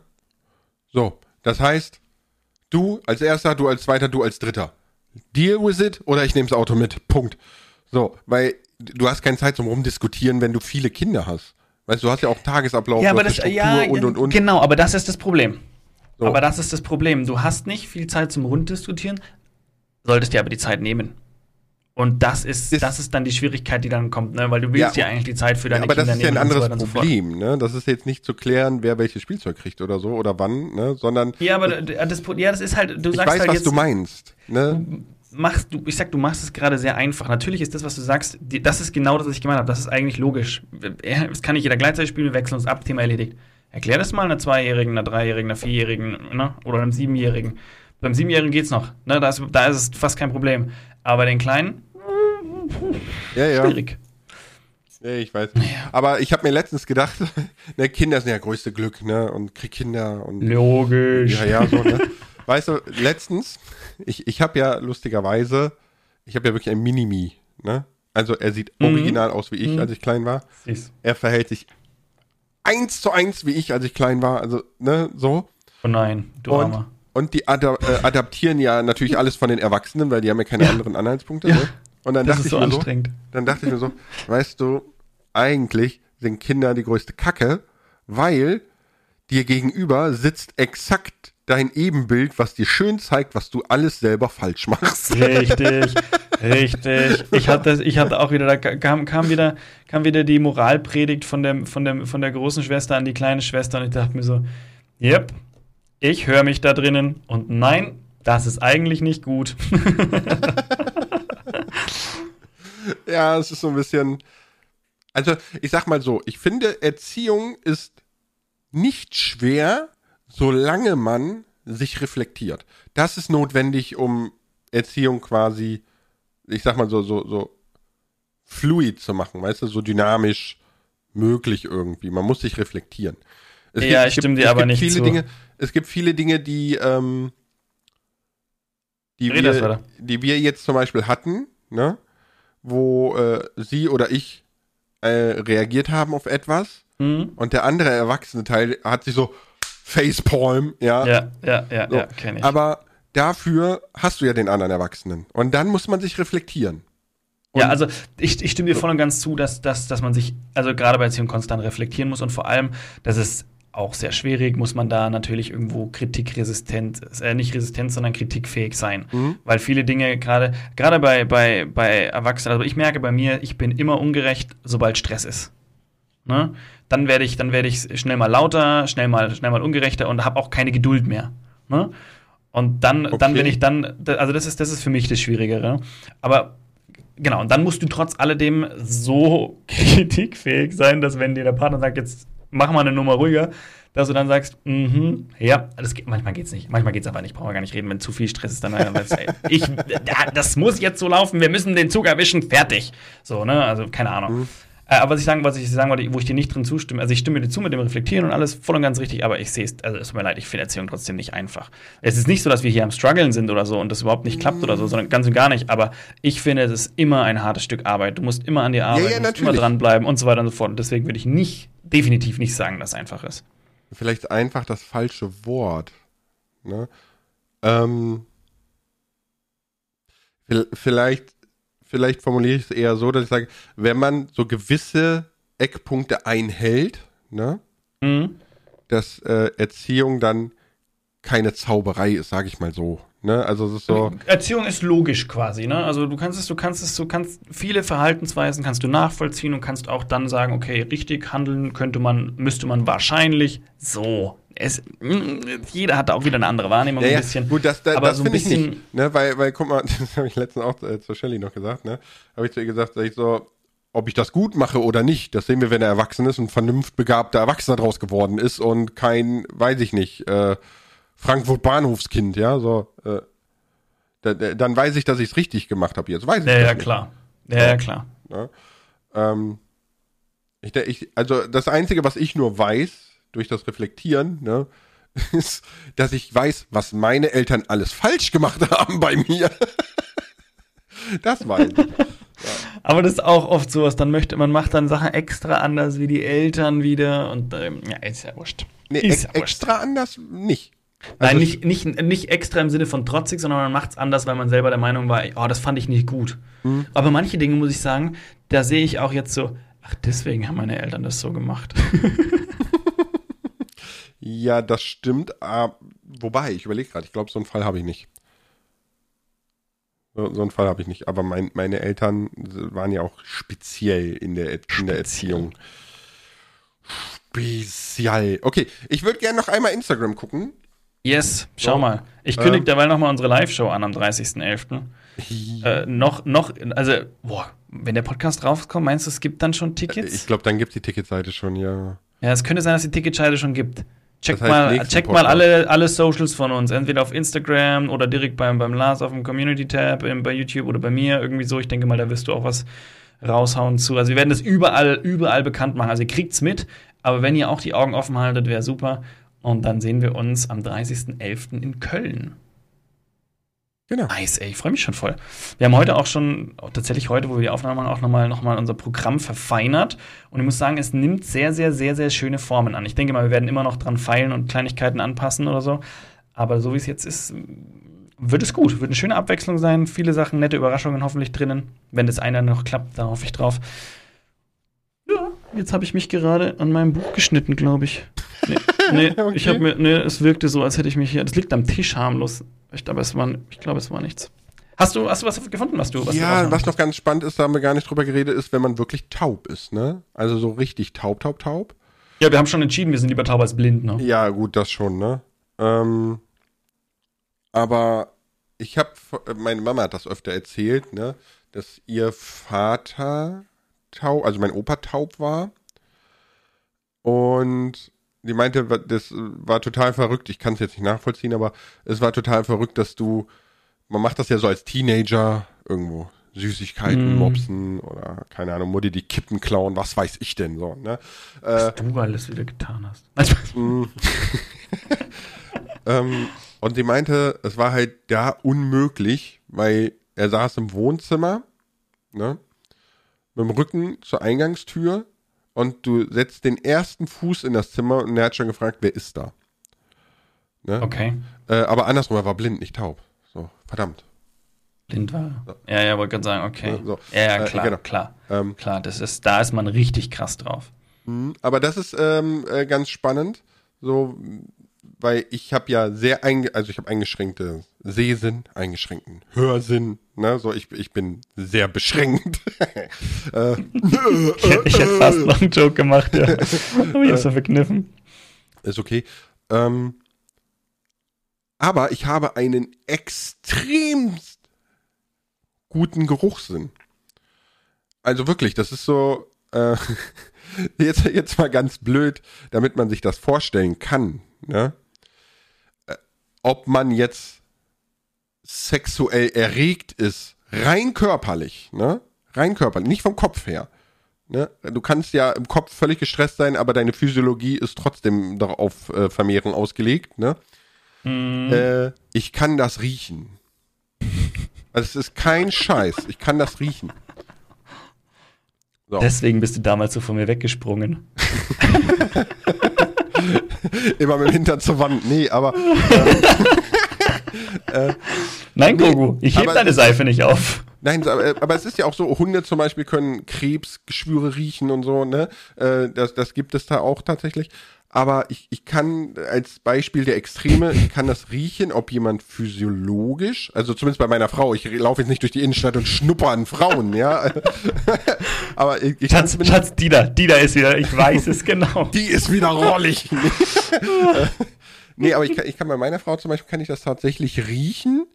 S1: So, das heißt, du als erster, du als zweiter, du als dritter. Deal with it oder ich nehme das Auto mit. Punkt. So, weil du hast keine Zeit zum Rumdiskutieren, wenn du viele Kinder hast. Weißt du, du hast ja auch Tagesablauf,
S2: Ja, aber das, ja,
S1: und und und.
S2: genau, aber das ist das Problem.
S1: So.
S2: Aber das ist das Problem. Du hast nicht viel Zeit zum Runddiskutieren, solltest dir aber die Zeit nehmen. Und das ist,
S1: Ist-
S2: das ist dann die Schwierigkeit, die dann kommt, ne? weil du willst ja,
S1: Ja,
S2: eigentlich die Zeit für
S1: Ja,
S2: deine
S1: aber das
S2: Kinder
S1: ist ja ein anderes
S2: so.
S1: Problem, ne? Das ist jetzt nicht zu klären, wer welches Spielzeug kriegt oder so oder wann, ne? Sondern
S2: Ja, aber das, ja, das ist halt, du
S1: ich
S2: sagst
S1: weiß,
S2: halt
S1: was
S2: jetzt,
S1: du meinst, ne?
S2: machst du, ich sag, du machst es gerade sehr einfach. Natürlich ist das, was du sagst, die, das ist genau das, was ich gemeint habe. Das ist eigentlich logisch. Ja, Es kann nicht jeder gleichzeitig spielen, wir wechseln uns ab, Thema erledigt. Erklär das mal einer Zweijährigen, einer Dreijährigen, einer Vierjährigen ne? oder einem Siebenjährigen. Beim Siebenjährigen geht's noch. Ne? Da, ist, da ist es fast kein Problem. Aber den Kleinen,
S1: Ja, ja.
S2: schwierig.
S1: Ja, ich weiß. Aber ich habe mir letztens gedacht, *laughs* ne, Kinder sind ja größte Glück, ne? Und krieg Kinder und
S2: Logisch.
S1: ja, ja, so, ne? Weißt du, letztens, ich, ich habe ja lustigerweise, ich habe ja wirklich ein Minimi, ne? Also er sieht
S2: Mhm.
S1: original aus wie ich,
S2: Mhm.
S1: als ich klein war.
S2: Siehst.
S1: Er verhält sich eins zu eins wie ich, als ich klein war. Also, ne, so.
S2: Oh nein, du
S1: Und,
S2: Armer.
S1: und die ada äh, adaptieren ja natürlich *laughs* alles von den Erwachsenen, weil die haben ja keine anderen Anhaltspunkte.
S2: Ja.
S1: Ne? Und dann
S2: Das
S1: dachte
S2: ist
S1: ich
S2: so
S1: mir so,
S2: anstrengend.
S1: dann dachte ich mir so, weißt du, eigentlich sind Kinder die größte Kacke, weil dir gegenüber sitzt exakt dein Ebenbild, was dir schön zeigt, was du alles selber falsch machst.
S2: Richtig, richtig. Ich hatte, ich hatte auch wieder, da kam, kam wieder, kam wieder die Moralpredigt von dem, von dem, von der großen Schwester an die kleine Schwester und ich dachte mir so, yep, ich höre mich da drinnen und nein, das ist eigentlich nicht gut. *laughs* *laughs*
S1: Ja, es ist so ein bisschen. Also, ich sag mal so, ich finde, Erziehung ist nicht schwer, solange man sich reflektiert. Das ist notwendig, um Erziehung quasi, ich sag mal so, so, so fluid zu machen, weißt du, so dynamisch möglich irgendwie. Man muss sich reflektieren. Es
S2: Ja, ich stimme dir aber nicht
S1: viele
S2: zu.
S1: Dinge, Es gibt viele Dinge, die, ähm, die, wir, die wir jetzt zum Beispiel hatten, ne? Wo äh, sie oder ich äh, reagiert haben auf etwas
S2: Hm?
S1: und der andere erwachsene Teil hat sich so Facepalm, ja.
S2: Ja, ja, ja,
S1: So.
S2: ja, kenne ich.
S1: Aber dafür hast du ja den anderen Erwachsenen. Und dann muss man sich reflektieren.
S2: Ja,
S1: Und-
S2: also ich, ich stimme dir voll und ganz zu, dass, dass, dass man sich, also gerade bei Erziehung konstant reflektieren muss und vor allem, das ist auch sehr schwierig, muss man da natürlich irgendwo kritikresistent, äh, nicht resistent, sondern kritikfähig sein.
S1: Mhm.
S2: Weil viele Dinge, gerade gerade bei, bei, bei Erwachsenen, also ich merke bei mir, ich bin immer ungerecht, sobald Stress ist. Ne? Dann werde ich, dann werde ich schnell mal lauter, schnell mal, schnell mal ungerechter und habe auch keine Geduld mehr. Ne? Und dann, dann
S1: Okay.
S2: bin ich dann, da- also das ist, das ist für mich das Schwierigere. Aber genau, und dann musst du trotz alledem so *laughs* kritikfähig sein, dass wenn dir der Partner sagt, jetzt mach mal eine Nummer ruhiger, dass du dann sagst, mhm, ja, das geht, manchmal geht's nicht, manchmal geht's aber nicht, brauchen wir gar nicht reden, wenn zu viel Stress ist, dann dann sagst du, ey, *laughs* ich, das muss jetzt so laufen, wir müssen den Zug erwischen, fertig. So, ne, also keine Ahnung. Äh, aber was ich sagen, was ich sagen wollte, wo ich dir nicht drin zustimme, also ich stimme dir zu mit dem Reflektieren und alles voll und ganz richtig, aber ich sehe es, also es tut mir leid, ich finde Erziehung trotzdem nicht einfach. Es ist nicht so, dass wir hier am struggeln sind oder so und das überhaupt nicht klappt oder so, sondern ganz und gar nicht, aber ich finde, es ist immer ein hartes Stück Arbeit. Du musst immer an dir arbeiten,
S1: ja,
S2: du musst immer dranbleiben und so weiter und so fort. Und deswegen würde ich nicht, definitiv nicht sagen, dass es einfach ist.
S1: Vielleicht einfach das falsche Wort. Ne? Ähm, Vielleicht, vielleicht formuliere ich es eher so, dass ich sage, wenn man so gewisse Eckpunkte einhält, ne,
S2: Mhm.
S1: dass äh, Erziehung dann keine Zauberei ist, sage ich mal so. Ne? Also es ist so.
S2: Erziehung ist logisch quasi, ne? Also du kannst es, du kannst es, du kannst viele Verhaltensweisen kannst du nachvollziehen und kannst auch dann sagen, okay, richtig handeln könnte man, müsste man wahrscheinlich so. Es, mm, jeder hat da auch wieder eine andere Wahrnehmung
S1: Ja,
S2: ein bisschen.
S1: gut, das, da,
S2: aber
S1: das
S2: so ein
S1: finde ich nicht. Ne? Weil, weil, guck mal, *laughs* das habe ich letztens auch äh, zur Shelly noch gesagt, ne? Habe ich zu ihr gesagt, sag ich so, ob ich das gut mache oder nicht, das sehen wir, wenn er erwachsen ist und vernunftbegabter Erwachsener draus geworden ist und kein, weiß ich nicht, äh, Frankfurt Bahnhofskind, ja, so, äh, da, da, dann weiß ich, dass ich es richtig gemacht habe. Jetzt weiß ich
S2: Ja,
S1: das
S2: ja,
S1: nicht.
S2: klar. Ja, ja, klar.
S1: Ne? Ähm, ich, ich, also das Einzige, was ich nur weiß, durch das Reflektieren, ne, *laughs* ist, dass ich weiß, was meine Eltern alles falsch gemacht *laughs* haben bei mir. *laughs* das weiß ich.
S2: Aber das ist auch oft sowas, dann möchte man macht dann Sachen extra anders wie die Eltern wieder und ähm, ja, ist ja wurscht.
S1: Nee,
S2: ist
S1: ex
S2: ja wurscht.
S1: extra anders nicht.
S2: Nein,
S1: Also
S2: nicht, nicht, nicht extra im Sinne von trotzig, sondern man macht es anders, weil man selber der Meinung war, oh, das fand ich nicht gut.
S1: Mhm.
S2: Aber manche Dinge, muss ich sagen, da sehe ich auch jetzt so, ach, deswegen haben meine Eltern das so gemacht. *laughs*
S1: Ja, das stimmt. ah, wobei, ich überlege gerade, ich glaube, so einen Fall habe ich nicht. So, so einen Fall habe ich nicht. Aber mein, meine Eltern waren ja auch speziell in der, in der Erziehung. Spezial. Okay, ich würde gerne noch einmal Instagram gucken.
S2: Yes, schau
S1: So.
S2: mal. Ich kündige
S1: Ähm.
S2: derweil noch mal unsere Live-Show an am 30.11. Äh, noch, noch, also, boah, wenn der Podcast rauskommt, meinst du, es gibt dann schon Tickets?
S1: Ich glaube, dann gibt es die Ticketseite schon, ja.
S2: Ja, es könnte sein, dass die Ticketscheide schon gibt. Check
S1: Das heißt,
S2: mal,
S1: nächsten
S2: check mal alle, alle Socials von uns, entweder auf Instagram oder direkt beim, beim Lars auf dem Community-Tab, bei YouTube oder bei mir, irgendwie so. Ich denke mal, da wirst du auch was raushauen zu. Also wir werden das überall, überall bekannt machen. Also ihr kriegt's mit, aber wenn ihr auch die Augen offen haltet, wäre super. Und dann sehen wir uns am 30.11. in Köln.
S1: Genau.
S2: Nice, ey, ich freue mich schon voll. Wir haben heute auch schon, tatsächlich heute, wo wir die Aufnahme machen, auch nochmal noch mal unser Programm verfeinert. Und ich muss sagen, es nimmt sehr, sehr, sehr, sehr schöne Formen an. Ich denke mal, wir werden immer noch dran feilen und Kleinigkeiten anpassen oder so. Aber so wie es jetzt ist, wird es gut. Wird eine schöne Abwechslung sein. Viele Sachen, nette Überraschungen hoffentlich drinnen. Wenn das eine noch klappt, da hoffe ich drauf. Ja, jetzt habe ich mich gerade an meinem Buch geschnitten, glaube ich. Nee, *laughs* nee
S1: Okay.
S2: ich habe mir, nee, es wirkte so, als hätte ich mich hier. Das liegt am Tisch harmlos. Ich glaube, es war, ich glaube, es war nichts. Hast du, hast du was gefunden, was du, was du
S1: ja,
S2: raushauen
S1: was noch ganz spannend ist, da haben wir gar nicht drüber geredet, ist, wenn man wirklich taub ist, ne? Also so richtig taub, taub, taub.
S2: Ja, wir haben schon entschieden, wir sind lieber taub als blind, ne?
S1: Ja, gut, das schon, ne? Ähm, aber ich habe, meine Mama hat das öfter erzählt, ne? Dass ihr Vater taub, also mein Opa taub war. Und die meinte, das war total verrückt. Ich kann es jetzt nicht nachvollziehen, aber es war total verrückt, dass du, man macht das ja so als Teenager irgendwo. Süßigkeiten,
S2: Mm.
S1: mopsen oder keine Ahnung, Mutti die Kippen klauen, was weiß ich denn so, ne? Äh,
S2: Was du alles wieder getan hast. *laughs*
S1: Mm. *laughs* ähm, und sie meinte, es war halt da unmöglich, weil er saß im Wohnzimmer, ne, mit dem Rücken zur Eingangstür und du setzt den ersten Fuß in das Zimmer und er hat schon gefragt, wer ist da? Ne?
S2: okay.
S1: Äh, aber andersrum, er war blind, nicht taub. So, verdammt.
S2: Blind war. er. Ja, ja, wollte gerade sagen, okay.
S1: Ja, so.
S2: Ja, ja,
S1: Äh,
S2: klar,
S1: genau.
S2: klar.
S1: Ähm,
S2: Klar, das ist, da ist man richtig krass drauf.
S1: Mhm, Aber das ist ähm, äh, ganz spannend, so, weil ich habe ja sehr einge also ich habe eingeschränkte Sehsinn, eingeschränkten Hörsinn, ne, so ich ich bin sehr beschränkt. *laughs* äh, *laughs*
S2: Ich hätte fast noch einen Joke gemacht, ja. *laughs* Aber ich hab's so verkniffen.
S1: ist okay. Ähm, aber ich habe einen extremst guten Geruchssinn. Also wirklich, das ist so, äh, jetzt, jetzt mal ganz blöd, damit man sich das vorstellen kann, ne? Äh, ob man jetzt sexuell erregt ist, rein körperlich, ne? Rein körperlich, nicht vom Kopf her. Ne? Du kannst ja im Kopf völlig gestresst sein, aber deine Physiologie ist trotzdem darauf äh, Vermehrung ausgelegt. Ne?
S2: Mhm.
S1: Äh, ich kann das riechen. Also es ist kein Scheiß. Ich kann das riechen. So.
S2: Deswegen bist du damals so von mir weggesprungen. *laughs* *laughs*
S1: Immer mit dem Hintern zur Wand. Nee, aber. Ähm, *laughs*
S2: äh, Nein, Gogo, ich heb deine Seife nicht auf.
S1: Nein, aber, aber, es ist ja auch so, Hunde zum Beispiel können Krebsgeschwüre riechen und so, ne? Äh, das, das gibt es da auch tatsächlich. Aber ich, ich kann als Beispiel der Extreme, ich kann das riechen, ob jemand physiologisch, also zumindest bei meiner Frau, ich laufe jetzt nicht durch die Innenstadt und schnupper an Frauen, ja. *laughs*
S2: aber ich, ich Schatz, Schatz, die da ist wieder, ich weiß es genau.
S1: Die ist wieder rollig. *laughs* nee, aber ich kann, ich kann bei meiner Frau zum Beispiel, kann ich das tatsächlich riechen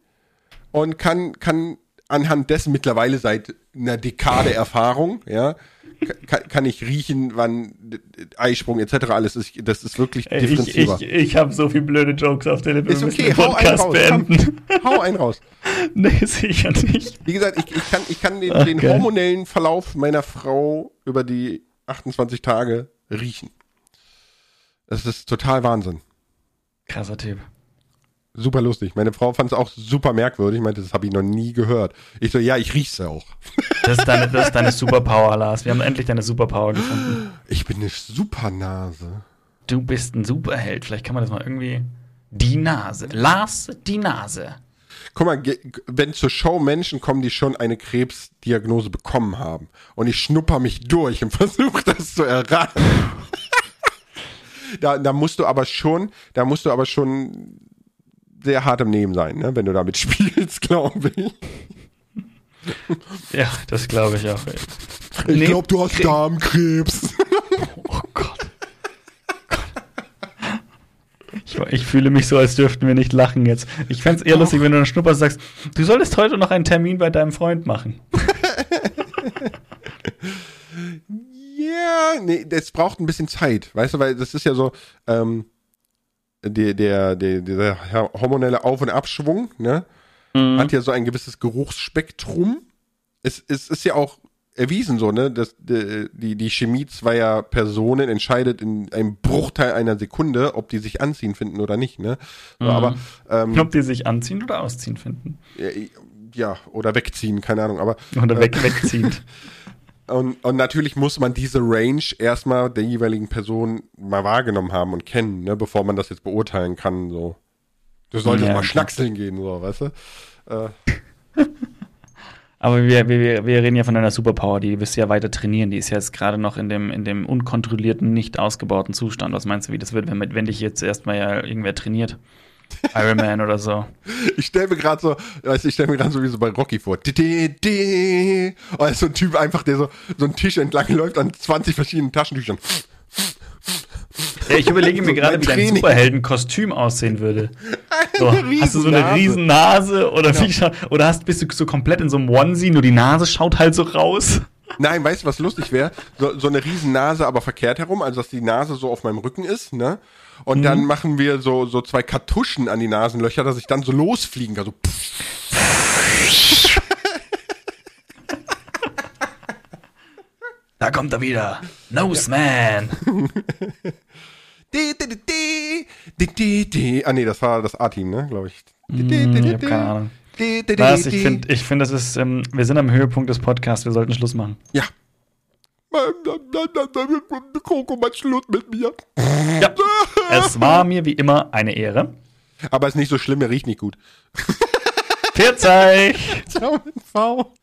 S1: und kann, kann anhand dessen mittlerweile seit einer Dekade Erfahrung, ja, kann, kann ich riechen, wann Eisprung etc. alles ist. Das ist wirklich
S2: differenzierbar. Ich, ich, ich habe so viele blöde Jokes auf der Lippe.
S1: Ist okay, *laughs* hau einen raus. Beenden. Hau einen raus. *laughs*
S2: nee, sicher nicht.
S1: Wie gesagt, ich, ich kann, ich kann den, okay. den hormonellen Verlauf meiner Frau über die 28 Tage riechen. Das ist total Wahnsinn.
S2: Krasser Typ
S1: super lustig. Meine Frau fand es auch super merkwürdig. Ich meinte, das habe ich noch nie gehört. Ich so, ja, ich riech's ja auch.
S2: Das ist, deine, das ist deine Superpower, Lars. Wir haben endlich deine Superpower gefunden.
S1: Ich bin eine Supernase.
S2: Du bist ein Superheld. Vielleicht kann man das mal irgendwie. Die Nase. Lars, die Nase.
S1: Guck mal, wenn zur Show Menschen kommen, die schon eine Krebsdiagnose bekommen haben und ich schnupper mich durch und *laughs* versuche das zu erraten. *laughs* da, da musst du aber schon, da musst du aber schon sehr hart im Nehmen sein, ne? wenn du damit *laughs* spielst, glaube ich. *laughs*
S2: Ja, das glaube ich auch. Ey.
S1: Ich glaube, du hast Krebs. Darmkrebs. *laughs* Oh Gott.
S2: Ich, ich, fühle mich so, als dürften wir nicht lachen jetzt. Ich fände es eher lustig, wenn du dann schnupperst und sagst, du solltest heute noch einen Termin bei deinem Freund machen.
S1: ja, nee, das braucht ein bisschen Zeit, weißt du, weil das ist ja so, ähm, der, der, der, dieser hormonelle Auf- und Abschwung, ne, mhm. hat ja so ein gewisses Geruchsspektrum. Es, es ist ja auch erwiesen so, ne, dass die, die Chemie zweier Personen entscheidet in einem Bruchteil einer Sekunde, ob die sich anziehen finden oder nicht, ne. So, mhm.
S2: Aber ähm, ob die sich anziehen oder ausziehen finden.
S1: Ja, ja, oder wegziehen, keine Ahnung, aber.
S2: Oder weg, äh, wegziehen. *laughs*
S1: Und, und natürlich muss man diese Range erstmal der jeweiligen Person mal wahrgenommen haben und kennen, ne, bevor man das jetzt beurteilen kann. So. Du solltest ja, mal schnackseln gehen, so, weißt du? Äh. *laughs*
S2: Aber wir, wir, wir reden ja von einer Superpower, die wirst du ja weiter trainieren. Die ist ja jetzt gerade noch in dem, in dem unkontrollierten, nicht ausgebauten Zustand. Was meinst du, wie das wird, wenn, wenn dich jetzt erstmal ja irgendwer trainiert? Iron Man oder so.
S1: Ich stelle mir gerade so, weißt du, ich stelle mir gerade so wie so bei Rocky vor. Und oh, ist so ein Typ einfach, der so, so einen Tisch entlang läuft an 20 verschiedenen Taschentüchern.
S2: Ja, ich überlege mir so gerade, wie dein Superheldenkostüm aussehen würde. *laughs* So, hast du so eine riesen Nase oder, wie, oder hast, bist du so komplett in so einem Onesie, nur die Nase schaut halt so raus?
S1: Nein, weißt du, was lustig wäre? So, so eine riesen Nase, aber verkehrt herum, also dass die Nase so auf meinem Rücken ist, ne? Und mhm. dann machen wir so, so zwei Kartuschen an die Nasenlöcher, dass ich dann so losfliegen kann. So.
S2: Da kommt er wieder. Nose Man. *laughs*
S1: ah nee, das war das A-Team, ne, glaube ich.
S2: Mm, ich hab keine Ahnung. Was, ich finde, ich find, das ist, ähm, wir sind am Höhepunkt des Podcasts, wir sollten Schluss machen.
S1: Ja,
S2: Coco macht Schluss mit mir. Ja, es war mir wie immer eine Ehre.
S1: Aber ist nicht so schlimm, er riecht nicht gut.
S2: Pfiat! Ciao, V.